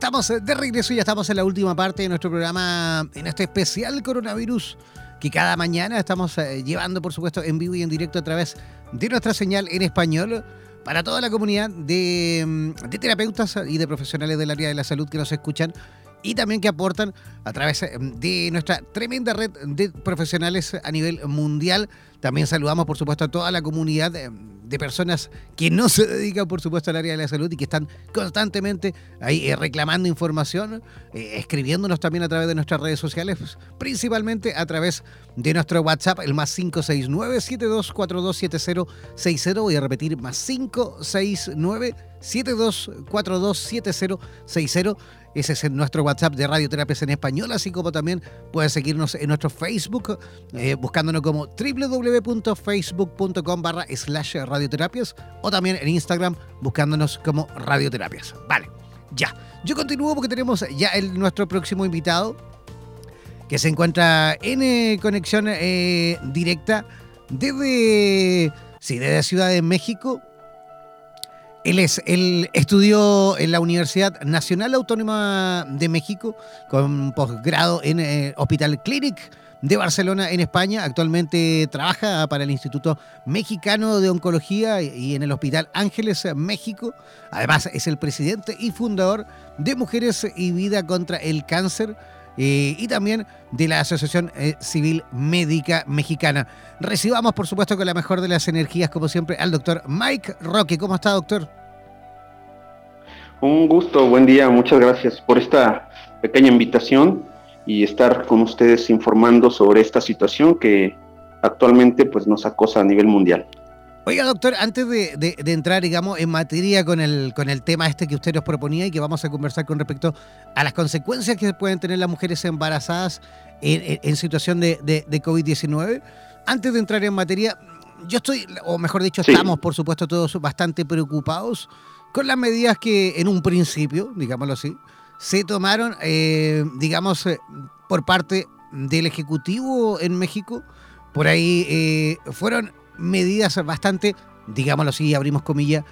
Estamos de regreso, ya estamos en la última parte de nuestro programa, en este especial coronavirus que cada mañana estamos eh, llevando, por supuesto, en vivo y en directo a través de nuestra señal en español para toda la comunidad de, mm, terapeutas y de profesionales del área de la salud que nos escuchan y también que aportan a través eh, de nuestra tremenda red de profesionales a nivel mundial También saludamos, por supuesto, a toda la comunidad de, personas que no se dedican, por supuesto, al área de la salud y que están constantemente ahí eh, reclamando información, eh, escribiéndonos también a través de nuestras redes sociales, pues, principalmente a través de nuestro WhatsApp, el más 569-7242-7060. Voy a repetir, más 569 72427060 ese es nuestro WhatsApp de Radioterapias en Español, así como también puedes seguirnos en nuestro Facebook, eh, buscándonos como www.facebook.com barra slash radioterapias o también en Instagram buscándonos como radioterapias. Vale, ya. Yo continúo porque tenemos ya el, nuestro próximo invitado que se encuentra en eh, conexión eh, directa desde, sí, desde Ciudad de México él, es, él estudió en la Universidad Nacional Autónoma de México con posgrado en eh, Hospital Clinic de Barcelona en España. Actualmente trabaja para el Instituto Mexicano de Oncología y en el Hospital Ángeles México. Además es el presidente y fundador de Mujeres y Vida contra el Cáncer eh, y también de la Asociación eh, Civil Médica Mexicana. Recibamos, por supuesto, con la mejor de las energías, como siempre, al doctor Mike Roque. ¿Cómo está, doctor? Un gusto, buen día, muchas gracias por esta pequeña invitación y estar con ustedes informando sobre esta situación que actualmente pues, nos acosa a nivel mundial. Oiga, doctor, antes de, entrar, digamos, en materia con el, con el tema este que usted nos proponía y que vamos a conversar con respecto a las consecuencias que pueden tener las mujeres embarazadas en, situación de, COVID-19, antes de entrar en materia, yo estoy, o mejor dicho, estamos, por supuesto, todos bastante preocupados con las medidas que en un principio, digámoslo así, se tomaron, eh, digamos, eh, por parte del Ejecutivo en México. Por ahí eh, fueron medidas bastante, digámoslo así, abrimos comillas,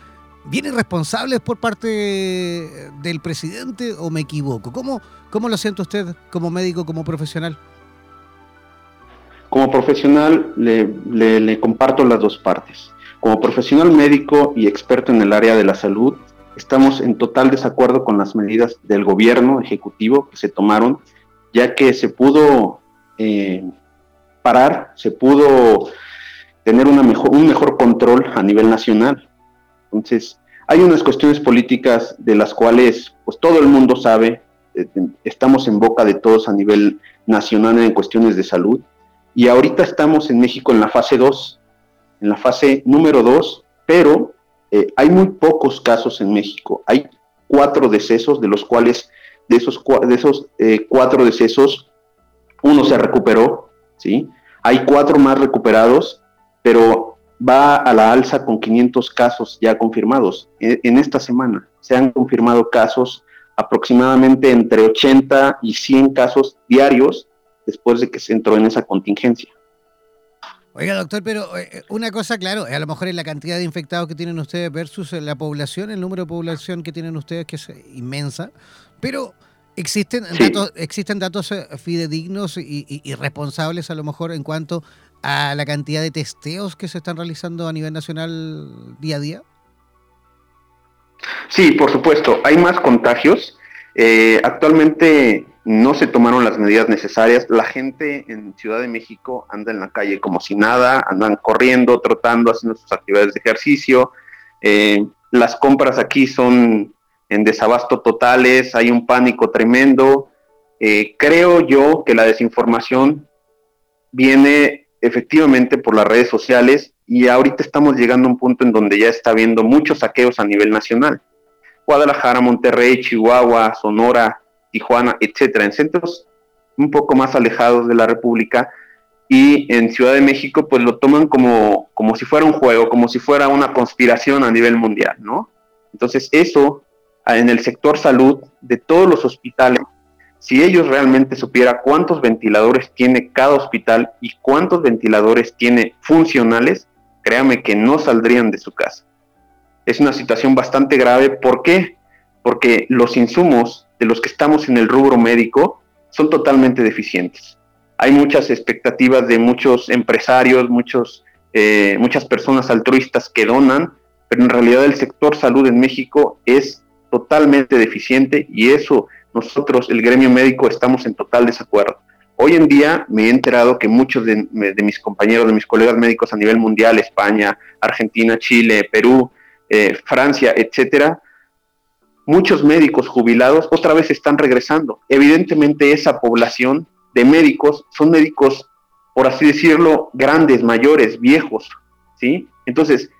bien irresponsables por parte del presidente o me equivoco? ¿Cómo, cómo lo siente usted como médico, como profesional? Como profesional le, comparto las dos partes. Como profesional médico y experto en el área de la salud, estamos en total desacuerdo con las medidas del gobierno ejecutivo que se tomaron, ya que se pudo eh, parar, se pudo tener una mejor, un mejor control a nivel nacional. Entonces, hay unas cuestiones políticas de las cuales pues todo el mundo sabe, eh, estamos en boca de todos a nivel nacional en cuestiones de salud, y ahorita estamos en México en la fase 2, en la fase número 2, pero eh, hay muy pocos casos en México. Hay cuatro decesos, de los cuales de esos, de esos eh, cuatro decesos, uno se recuperó, ¿sí? Hay cuatro más recuperados pero va a la alza con 500 casos ya confirmados. En esta semana se han confirmado casos aproximadamente entre 80 y 100 casos diarios después de que se entró en esa contingencia. Oiga, doctor, pero eh, una cosa, claro, a lo mejor es la cantidad de infectados que tienen ustedes versus la población, el número de población que tienen ustedes, que es inmensa, pero existen datos, existen datos eh, fidedignos y, y, responsables a lo mejor en cuanto a la cantidad de testeos que se están realizando a nivel nacional día a día? Sí, por supuesto, hay más contagios. Eh, actualmente no se tomaron las medidas necesarias. La gente en Ciudad de México anda en la calle como si nada, andan corriendo, trotando, haciendo sus actividades de ejercicio. Eh, las compras aquí son en desabasto totales, hay un pánico tremendo. Eh, creo yo que la desinformación viene efectivamente por las redes sociales y ahorita estamos llegando a un punto en donde ya está habiendo muchos saqueos a nivel nacional. Guadalajara, Monterrey, Chihuahua, Sonora, Tijuana, etcétera, en centros un poco más alejados de la República y en Ciudad de México pues lo toman como, como si fuera un juego, como si fuera una conspiración a nivel mundial, ¿no? Entonces eso en el sector salud de todos los hospitales si ellos realmente supiera cuántos ventiladores tiene cada hospital y cuántos ventiladores tiene funcionales, créame que no saldrían de su casa. Es una situación bastante grave. ¿Por qué? Porque los insumos de los que estamos en el rubro médico son totalmente deficientes. Hay muchas expectativas de muchos empresarios, muchos, eh, muchas personas altruistas que donan, pero en realidad el sector salud en México es totalmente deficiente y eso nosotros, el gremio médico, estamos en total desacuerdo. Hoy en día me he enterado que muchos de, mis compañeros, de mis colegas médicos a nivel mundial, España, Argentina, Chile, Perú, eh, Francia, etcétera, muchos médicos jubilados otra vez están regresando. Evidentemente esa población de médicos son médicos, por así decirlo, grandes, mayores, viejos, ¿sí? Entonces,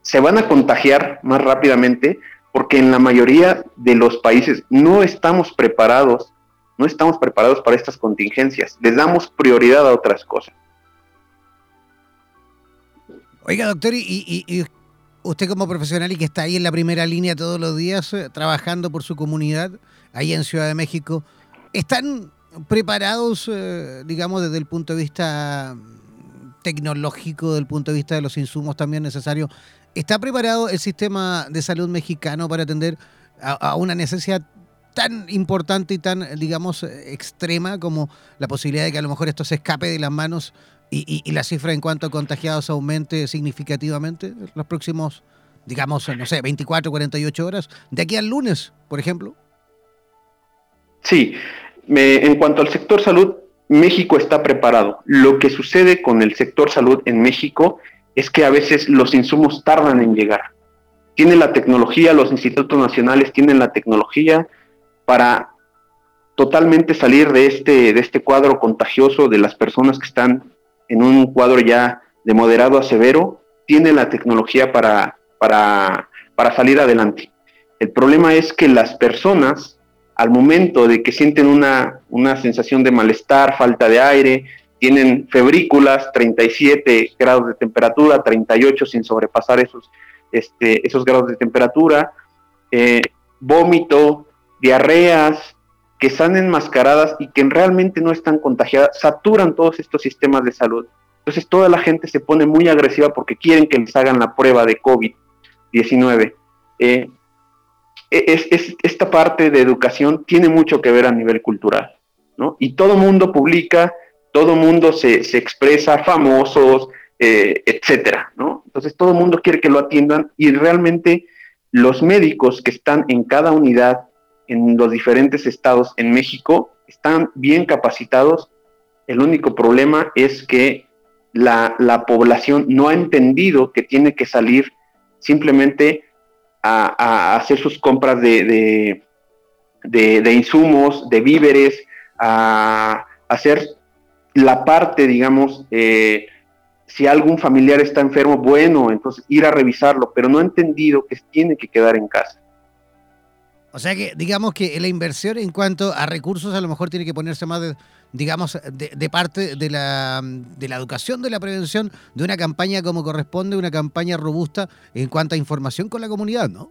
se van a contagiar más rápidamente porque en la mayoría de los países no estamos preparados, no estamos preparados para estas contingencias, les damos prioridad a otras cosas. Oiga, doctor, y, usted como profesional y que está ahí en la primera línea todos los días eh, trabajando por su comunidad, ahí en Ciudad de México, ¿están preparados, eh, digamos, desde el punto de vista tecnológico, desde el punto de vista de los insumos también necesarios ¿Está preparado el sistema de salud mexicano para atender a, una necesidad tan importante y tan, digamos, extrema como la posibilidad de que a lo mejor esto se escape de las manos y, la cifra en cuanto a contagiados aumente significativamente en los próximos, digamos, no sé, 24, 48 horas, de aquí al lunes, por ejemplo? Sí, en cuanto al sector salud, México está preparado. Lo que sucede con el sector salud en México es que a veces los insumos tardan en llegar. Tiene la tecnología, los institutos nacionales tienen la tecnología para totalmente salir de este, de este cuadro contagioso de las personas que están en un cuadro ya de moderado a severo, tienen la tecnología para, para, para salir adelante. El problema es que las personas, al momento de que sienten una, una sensación de malestar, falta de aire, tienen febrículas, 37 grados de temperatura, 38 sin sobrepasar esos, este, esos grados de temperatura, eh, vómito, diarreas, que están enmascaradas y que realmente no están contagiadas, saturan todos estos sistemas de salud. Entonces toda la gente se pone muy agresiva porque quieren que les hagan la prueba de COVID-19. Eh, es, esta parte de educación tiene mucho que ver a nivel cultural, ¿no? Y todo mundo publica todo mundo se, expresa, famosos, eh, etcétera, ¿no? Entonces todo mundo quiere que lo atiendan y realmente los médicos que están en cada unidad en los diferentes estados en México están bien capacitados. El único problema es que la, población no ha entendido que tiene que salir simplemente a, hacer sus compras de, de, insumos, de víveres, a hacer la parte, digamos, eh, si algún familiar está enfermo, bueno, entonces ir a revisarlo, pero no ha entendido que tiene que quedar en casa. O sea que, digamos que la inversión en cuanto a recursos a lo mejor tiene que ponerse más, de, digamos, de, parte de la, de la educación, de la prevención, de una campaña como corresponde, una campaña robusta en cuanto a información con la comunidad, ¿no?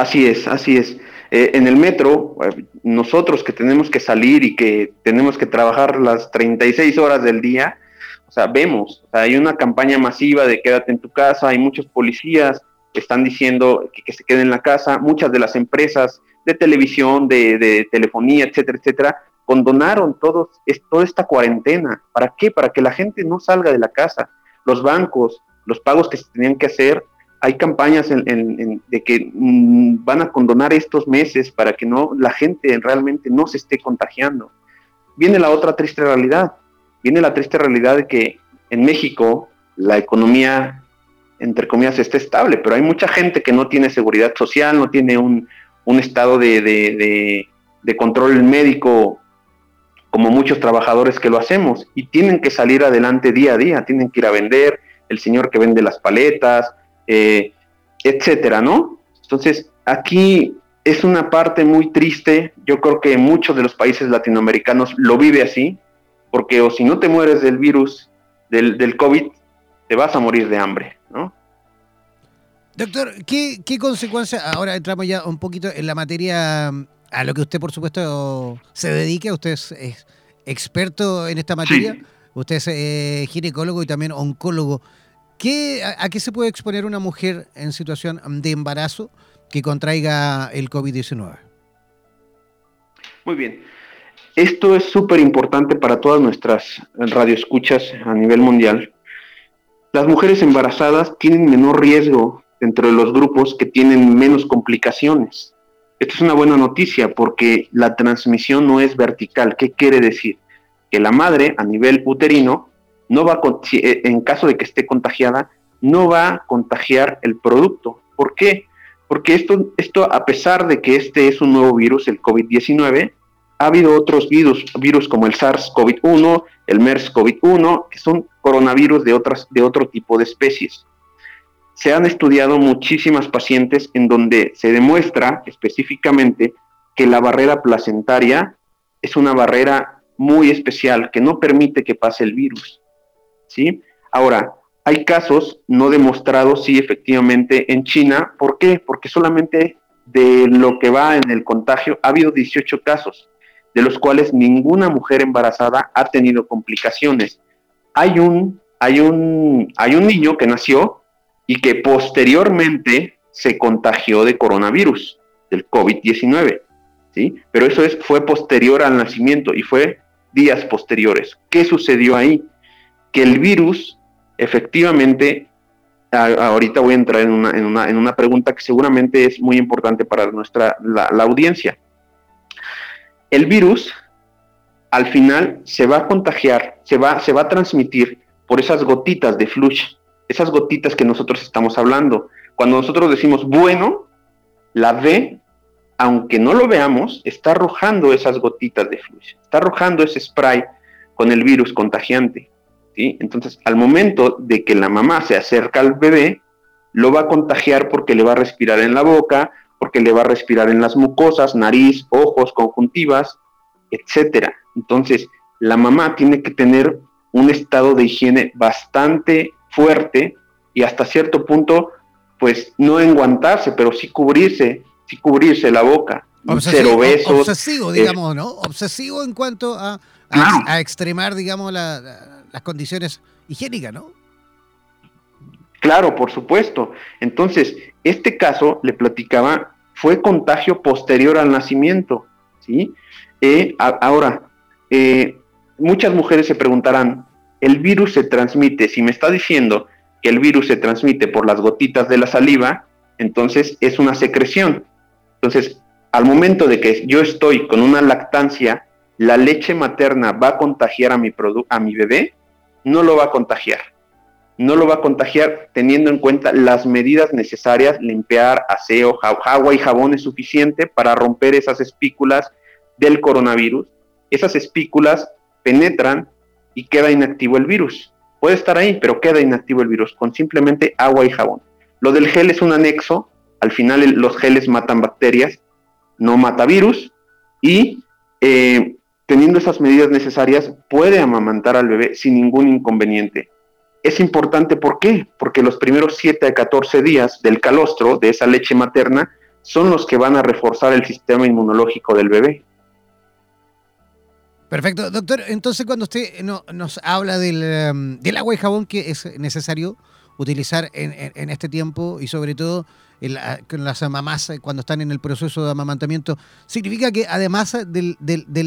Así es, así es. Eh, en el metro, eh, nosotros que tenemos que salir y que tenemos que trabajar las 36 horas del día, o sea, vemos, hay una campaña masiva de quédate en tu casa, hay muchos policías que están diciendo que, se queden en la casa, muchas de las empresas de televisión, de, telefonía, etcétera, etcétera, condonaron todos, toda esta cuarentena. ¿Para qué? Para que la gente no salga de la casa. Los bancos, los pagos que se tenían que hacer, hay campañas de que mm, van a condonar estos meses para que no la gente realmente no se esté contagiando. Viene la otra triste realidad, viene la triste realidad de que en México la economía, entre comillas, está estable, pero hay mucha gente que no tiene seguridad social, no tiene un, estado de, de control médico como muchos trabajadores que lo hacemos y tienen que salir adelante día a día, tienen que ir a vender, el señor que vende las paletas, eh, etcétera, ¿no? Entonces, aquí es una parte muy triste, yo creo que muchos de los países latinoamericanos lo vive así, porque o si no te mueres del virus, del, del COVID, te vas a morir de hambre, ¿no? Doctor, ¿qué, qué consecuencias? Ahora entramos ya un poquito en la materia a lo que usted, por supuesto, se dedica. Usted es, experto en esta materia. Usted es eh, ginecólogo y también oncólogo a, qué se puede exponer una mujer en situación de embarazo que contraiga el COVID-19? Muy bien. Esto es súper importante para todas nuestras radioescuchas a nivel mundial. Las mujeres embarazadas tienen menor riesgo dentro de los grupos que tienen menos complicaciones. Esto es una buena noticia porque la transmisión no es vertical. ¿Qué quiere decir? Que la madre a nivel uterino no va eh, en caso de que esté contagiada, no va a contagiar el producto. ¿Por qué? Porque esto, esto, a pesar de que este es un nuevo virus, el COVID-19, ha habido otros virus, virus como el SARS-CoV-1, el MERS-CoV-1, que son coronavirus de, otras, de otro tipo de especies. Se han estudiado muchísimas pacientes en donde se demuestra específicamente que la barrera placentaria es una barrera muy especial que no permite que pase el virus. ¿Sí? Ahora, hay casos no demostrados, sí, efectivamente, en China. ¿Por qué? Porque solamente de lo que va en el contagio ha habido 18 casos, de los cuales ninguna mujer embarazada ha tenido complicaciones. Hay un, hay un, hay un niño que nació y que posteriormente se contagió de coronavirus, del COVID-19, ¿sí? Pero eso es, fue posterior al nacimiento y fue días posteriores. ¿Qué sucedió ahí? Que el virus efectivamente, ahorita voy a entrar en una, en, una, en una, pregunta que seguramente es muy importante para nuestra, la, audiencia. El virus al final se va a contagiar, se va, se va a transmitir por esas gotitas de flush, esas gotitas que nosotros estamos hablando. Cuando nosotros decimos bueno, la V, aunque no lo veamos, está arrojando esas gotitas de flush, está arrojando ese spray con el virus contagiante. Entonces, al momento de que la mamá se acerca al bebé, lo va a contagiar porque le va a respirar en la boca, porque le va a respirar en las mucosas, nariz, ojos, conjuntivas, etcétera. Entonces, la mamá tiene que tener un estado de higiene bastante fuerte y hasta cierto punto, pues no enguantarse, pero sí cubrirse, sí cubrirse la boca. Obsesivo, besos. Obsesivo, eh, digamos, ¿no? Obsesivo en cuanto a, a, extremar, digamos, la las condiciones higiénicas, ¿no? Claro, por supuesto. Entonces, este caso, le platicaba, fue contagio posterior al nacimiento, ¿sí? Eh, ahora, eh, muchas mujeres se preguntarán, ¿el virus se transmite? Si me está diciendo que el virus se transmite por las gotitas de la saliva, entonces es una secreción. Entonces, al momento de que yo estoy con una lactancia, la leche materna va a contagiar a mi, a mi bebé, no lo va a contagiar. No lo va a contagiar teniendo en cuenta las medidas necesarias, limpiar, aseo, agua y jabón es suficiente para romper esas espículas del coronavirus. Esas espículas penetran y queda inactivo el virus. Puede estar ahí, pero queda inactivo el virus con simplemente agua y jabón. Lo del gel es un anexo, al final los geles matan bacterias, no mata virus, y eh, teniendo esas medidas necesarias, puede amamantar al bebé sin ningún inconveniente. Es importante, ¿por qué? Porque los primeros 7 a 14 días del calostro, de esa leche materna, son los que van a reforzar el sistema inmunológico del bebé. Perfecto. Doctor, entonces cuando usted nos habla del, del agua y jabón que es necesario utilizar en, este tiempo y sobre todo en con las mamás eh, cuando están en el proceso de amamantamiento, ¿significa que además del,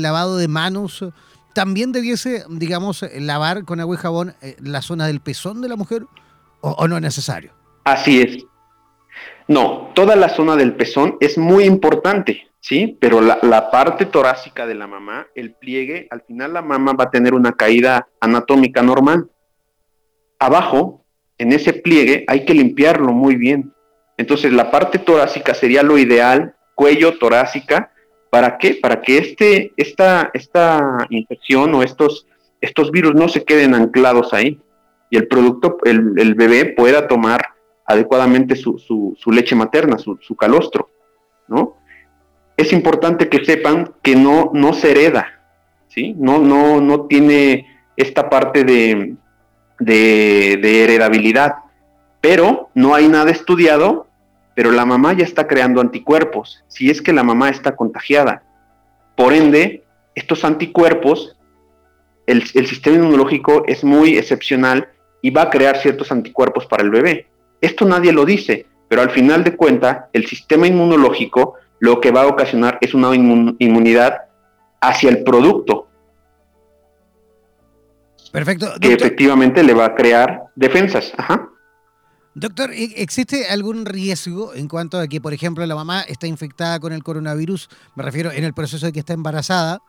lavado de manos también debiese, digamos, lavar con agua y jabón eh, la zona del pezón de la mujer o, no es necesario? Así es. No, toda la zona del pezón es muy importante, ¿sí? Pero la, la, parte torácica de la mamá, el pliegue, al final la mamá va a tener una caída anatómica normal. Abajo en ese pliegue hay que limpiarlo muy bien. Entonces la parte torácica sería lo ideal, cuello torácica, ¿para qué? Para que este, esta, esta infección o estos, estos virus no se queden anclados ahí y el producto, el, bebé pueda tomar adecuadamente su, su, leche materna, su, calostro, ¿no? Es importante que sepan que no, no se hereda, ¿sí? No, no, no tiene esta parte de, de, heredabilidad, pero no hay nada estudiado, pero la mamá ya está creando anticuerpos, si es que la mamá está contagiada. Por ende, estos anticuerpos, el, el, sistema inmunológico es muy excepcional y va a crear ciertos anticuerpos para el bebé. Esto nadie lo dice, pero al final de cuenta, el sistema inmunológico lo que va a ocasionar es una inmunidad hacia el producto, Perfecto. Que efectivamente le va a crear defensas. Ajá. Doctor, ¿e-, ¿existe algún riesgo en cuanto a que, por ejemplo, la mamá está infectada con el coronavirus? Me refiero en el proceso de que está embarazada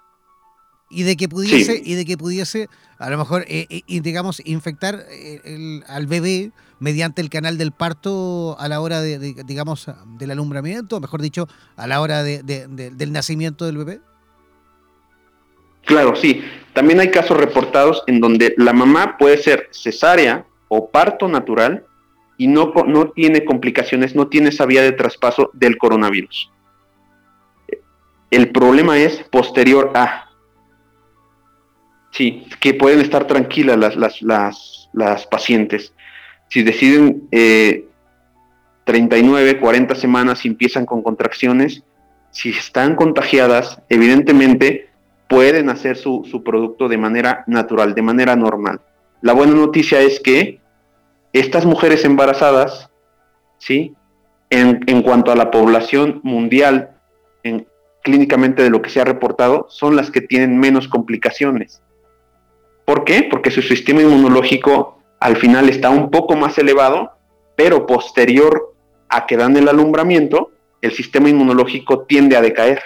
y de que pudiese y de que pudiese a lo mejor eh, eh digamos infectar eh, al bebé mediante el canal del parto a la hora de, digamos del alumbramiento, mejor dicho, a la hora del nacimiento del bebé. Claro, sí. También hay casos reportados en donde la mamá puede ser cesárea o parto natural y no, no tiene complicaciones, no tiene esa vía de traspaso del coronavirus. El problema es posterior a. Sí, que pueden estar tranquilas las, las, las, las pacientes. Si deciden 39, eh, 40 semanas y empiezan con contracciones, si están contagiadas, evidentemente pueden hacer su, su producto de manera natural, de manera normal. La buena noticia es que estas mujeres embarazadas, ¿sí? En, cuanto a la población mundial, en, clínicamente de lo que se ha reportado, son las que tienen menos complicaciones. ¿Por qué? Porque su sistema inmunológico al final está un poco más elevado, pero posterior a que dan el alumbramiento, el sistema inmunológico tiende a decaer.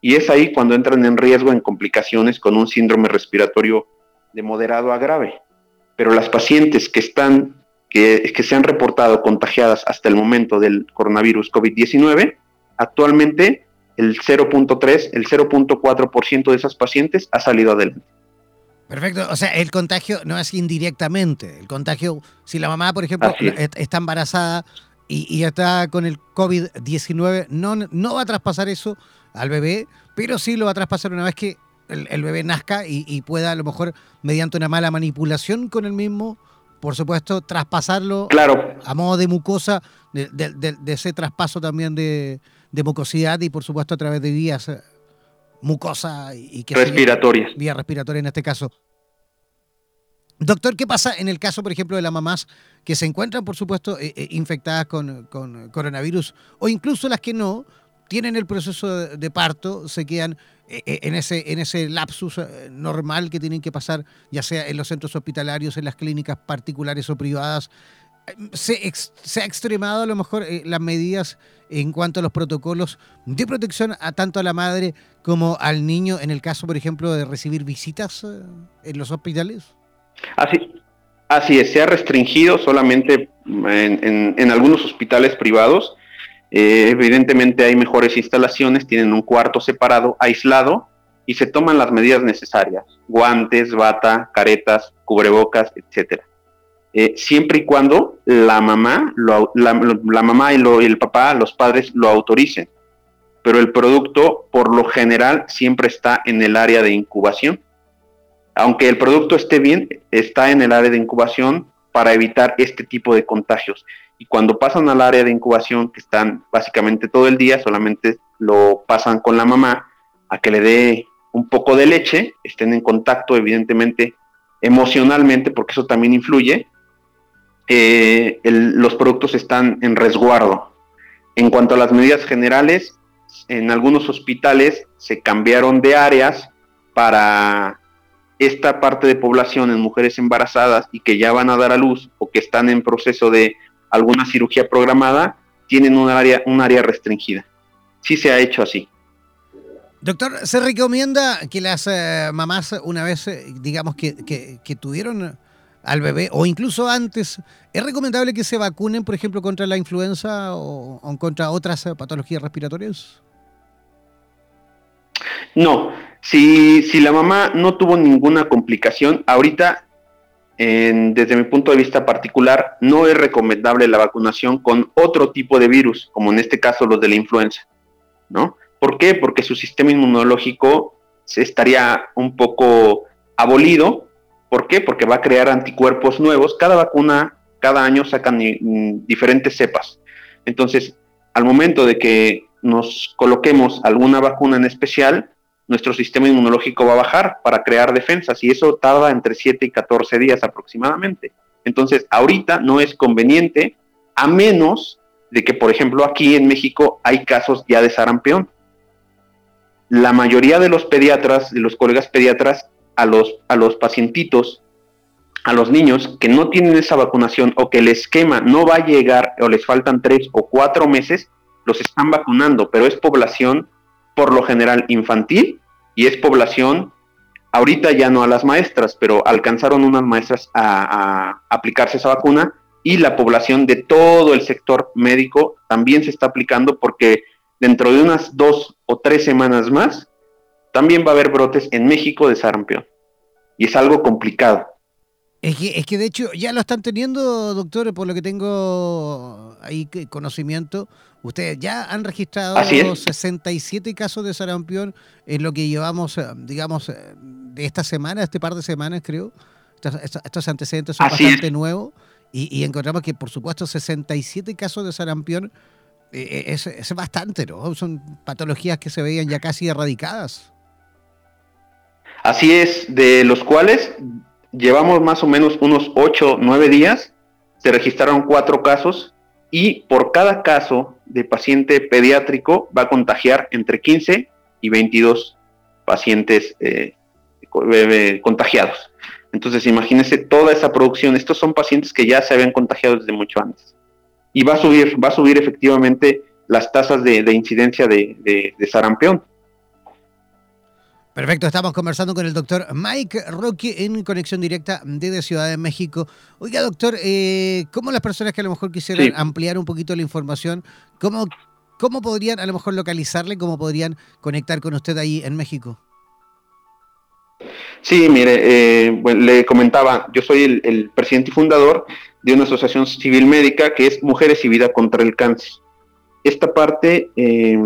Y es ahí cuando entran en riesgo en complicaciones con un síndrome respiratorio de moderado a grave pero las pacientes que están, que, que se han reportado contagiadas hasta el momento del coronavirus COVID-19, actualmente el 0.3, el 0.4% de esas pacientes ha salido adelante. Perfecto, o sea, el contagio no es indirectamente, el contagio, si la mamá, por ejemplo, está embarazada y, y, está con el COVID-19, no, no va a traspasar eso al bebé, pero sí lo va a traspasar una vez que el, bebé nazca y, pueda a lo mejor mediante una mala manipulación con el mismo, por supuesto, traspasarlo claro. a modo de mucosa, de, ese traspaso también de, mucosidad y por supuesto a través de vías eh, mucosa y que respiratorias. Vía respiratoria en este caso. Doctor, ¿qué pasa en el caso, por ejemplo, de las mamás que se encuentran, por supuesto, eh, eh, infectadas con, con, coronavirus o incluso las que no, tienen el proceso de parto, se quedan en ese, en ese lapsus eh, normal que tienen que pasar, ya sea en los centros hospitalarios, en las clínicas particulares o privadas. Se, se ha extremado a lo mejor las medidas en cuanto a los protocolos de protección a tanto a la madre como al niño en el caso, por ejemplo, de recibir visitas en los hospitales? Así, así es, se ha restringido solamente en, en algunos hospitales privados eh, evidentemente hay mejores instalaciones, tienen un cuarto separado, aislado, y se toman las medidas necesarias, guantes, bata, caretas, cubrebocas, etcétera. Eh, siempre y cuando la mamá, la, mamá y, el papá, los padres lo autoricen. Pero el producto, por lo general, siempre está en el área de incubación. Aunque el producto esté bien, está en el área de incubación para evitar este tipo de contagios y cuando pasan al área de incubación, que están básicamente todo el día, solamente lo pasan con la mamá a que le dé un poco de leche, estén en contacto evidentemente emocionalmente, porque eso también influye, eh, los productos están en resguardo. En cuanto a las medidas generales, en algunos hospitales se cambiaron de áreas para esta parte de población en mujeres embarazadas y que ya van a dar a luz o que están en proceso de alguna cirugía programada, tienen un área, un área restringida. Sí se ha hecho así. Doctor, ¿se recomienda que las eh, mamás, una vez, eh, digamos, que, que, tuvieron al bebé, o incluso antes, ¿es recomendable que se vacunen, por ejemplo, contra la influenza o, o contra otras eh, patologías respiratorias? No, si, si la mamá no tuvo ninguna complicación, ahorita desde mi punto de vista particular, no es recomendable la vacunación con otro tipo de virus, como en este caso los de la influenza, ¿no? ¿Por qué? Porque su sistema inmunológico se estaría un poco abolido. ¿Por qué? Porque va a crear anticuerpos nuevos. Cada vacuna, cada año sacan diferentes cepas. Entonces, al momento de que nos coloquemos alguna vacuna en especial, nuestro sistema inmunológico va a bajar para crear defensas y eso tarda entre 7 y 14 días aproximadamente. Entonces, ahorita no es conveniente a menos de que, por ejemplo, aquí en México hay casos ya de sarampión. La mayoría de los pediatras, de los colegas pediatras, a los, a los pacientitos a los niños que no tienen esa vacunación o que el esquema no va a llegar o les faltan tres o cuatro meses, los están vacunando, pero es población por lo general infantil y es población, ahorita ya no a las maestras, pero alcanzaron unas maestras a, aplicarse esa vacuna y la población de todo el sector médico también se está aplicando porque dentro de unas dos o tres semanas más también va a haber brotes en México de sarampión. Y es algo complicado. Es que, es que de hecho ya lo están teniendo, doctor, por lo que tengo ahí conocimiento. Ustedes ya han registrado 67 casos de sarampión en lo que llevamos, eh, digamos, eh, de esta semana, este par de semanas, creo. Estos, antecedentes son bastante nuevos. Y, encontramos que, por supuesto, 67 casos de sarampión eh, es, es bastante, ¿no? Son patologías que se veían ya casi erradicadas. Así es, de los cuales llevamos más o menos unos 8, 9 días, se registraron cuatro casos y por cada caso de paciente pediátrico va a contagiar entre 15 y 22 pacientes eh, eh, contagiados. Entonces, imagínense toda esa producción. Estos son pacientes que ya se habían contagiado desde mucho antes. Y va a subir, va a subir efectivamente las tasas de, incidencia de sarampión. Perfecto, estamos conversando con el doctor Mike Roque en conexión directa desde Ciudad de México. Oiga, doctor, eh, ¿cómo las personas que a lo mejor quisieran ampliar un poquito la información, cómo, cómo podrían a lo mejor localizarle, cómo podrían conectar con usted ahí en México? Sí, mire, eh, le comentaba, yo soy el, el, presidente y fundador de una asociación civil médica que es Mujeres y Vida contra el Cáncer. Esta parte... Eh,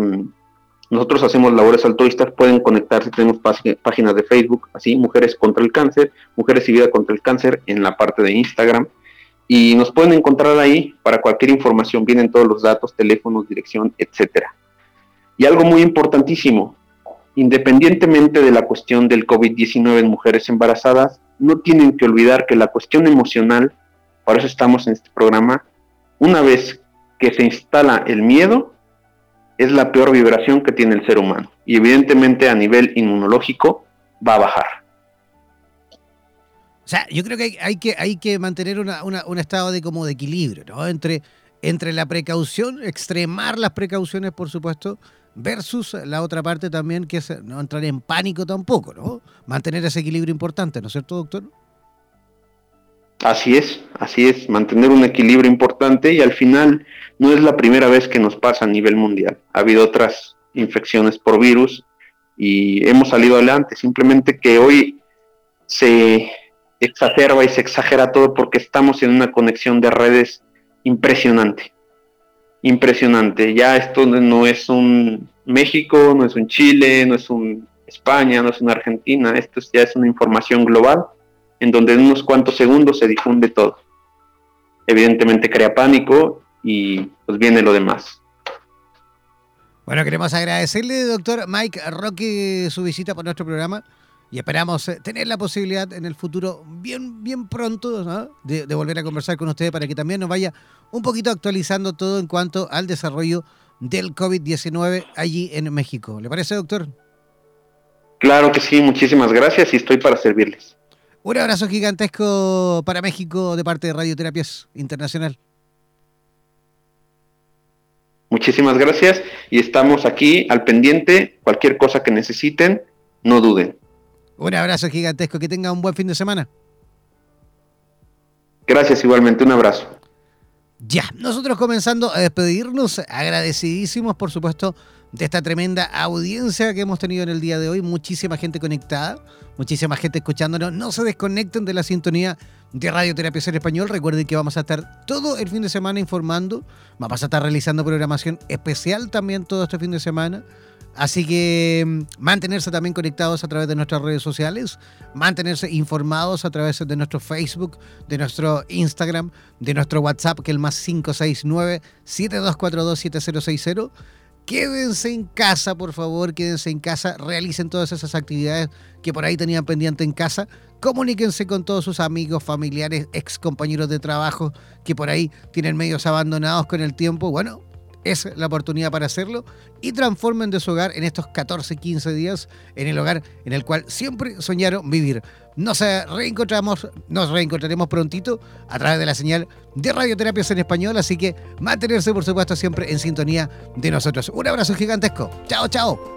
nosotros hacemos labores altruistas, pueden conectarse, tenemos páginas de Facebook, así, Mujeres contra el Cáncer, Mujeres y Vida contra el Cáncer en la parte de Instagram. Y nos pueden encontrar ahí para cualquier información, vienen todos los datos, teléfonos, dirección, etcétera. Y algo muy importantísimo, independientemente de la cuestión del COVID-19 en mujeres embarazadas, no tienen que olvidar que la cuestión emocional, por eso estamos en este programa, una vez que se instala el miedo, es la peor vibración que tiene el ser humano. Y evidentemente a nivel inmunológico va a bajar. O sea, yo creo que hay, que, hay que mantener un estado de como de equilibrio, ¿no? Entre, entre la precaución, extremar las precauciones, por supuesto, versus la otra parte también, que es no entrar en pánico tampoco, ¿no? Mantener ese equilibrio importante, ¿no es cierto, doctor? Así es, así es, mantener un equilibrio importante y al final no es la primera vez que nos pasa a nivel mundial. Ha habido otras infecciones por virus y hemos salido adelante. Simplemente que hoy se exacerba y se exagera todo porque estamos en una conexión de redes impresionante. Impresionante. Ya esto no es un México, no es un Chile, no es un España, no es una Argentina. Esto ya es una información global en donde en unos cuantos segundos se difunde todo. Evidentemente crea pánico y pues viene lo demás. Bueno, queremos agradecerle, doctor Mike Roque, su visita por nuestro programa y esperamos eh, tener la posibilidad en el futuro, bien, bien pronto, de, volver a conversar con ustedes para que también nos vaya un poquito actualizando todo en cuanto al desarrollo del COVID-19 allí en México. ¿Le parece, doctor? Claro que sí, muchísimas gracias y estoy para servirles. Un abrazo gigantesco para México de parte de Radioterapias Internacional. Muchísimas gracias y estamos aquí al pendiente. Cualquier cosa que necesiten, no duden. Un abrazo gigantesco, que tenga un buen fin de semana. Gracias igualmente, un abrazo. Ya, nosotros comenzando a despedirnos, agradecidísimos por supuesto de esta tremenda audiencia que hemos tenido en el día de hoy. Muchísima gente conectada, muchísima gente escuchándonos. No se desconecten de la sintonía de Radioterapia en Español. Recuerden que vamos a estar todo el fin de semana informando. Vamos a estar realizando programación especial también todo este fin de semana. Así que mm, mantenerse también conectados a través de nuestras redes sociales, mantenerse informados a través de nuestro Facebook, de nuestro Instagram, de nuestro WhatsApp, que es el más 569 7242 7060 quédense en casa, por favor, quédense en casa, realicen todas esas actividades que por ahí tenían pendiente en casa, comuníquense con todos sus amigos, familiares, ex compañeros de trabajo que por ahí tienen medios abandonados con el tiempo. Bueno, es la oportunidad para hacerlo y transformen de su hogar en estos 14, 15 días en el hogar en el cual siempre soñaron vivir. Nos reencontramos, nos reencontraremos prontito a través de la señal de Radioterapias en Español, así que mantenerse por supuesto siempre en sintonía de nosotros. Un abrazo gigantesco. Chao, chao.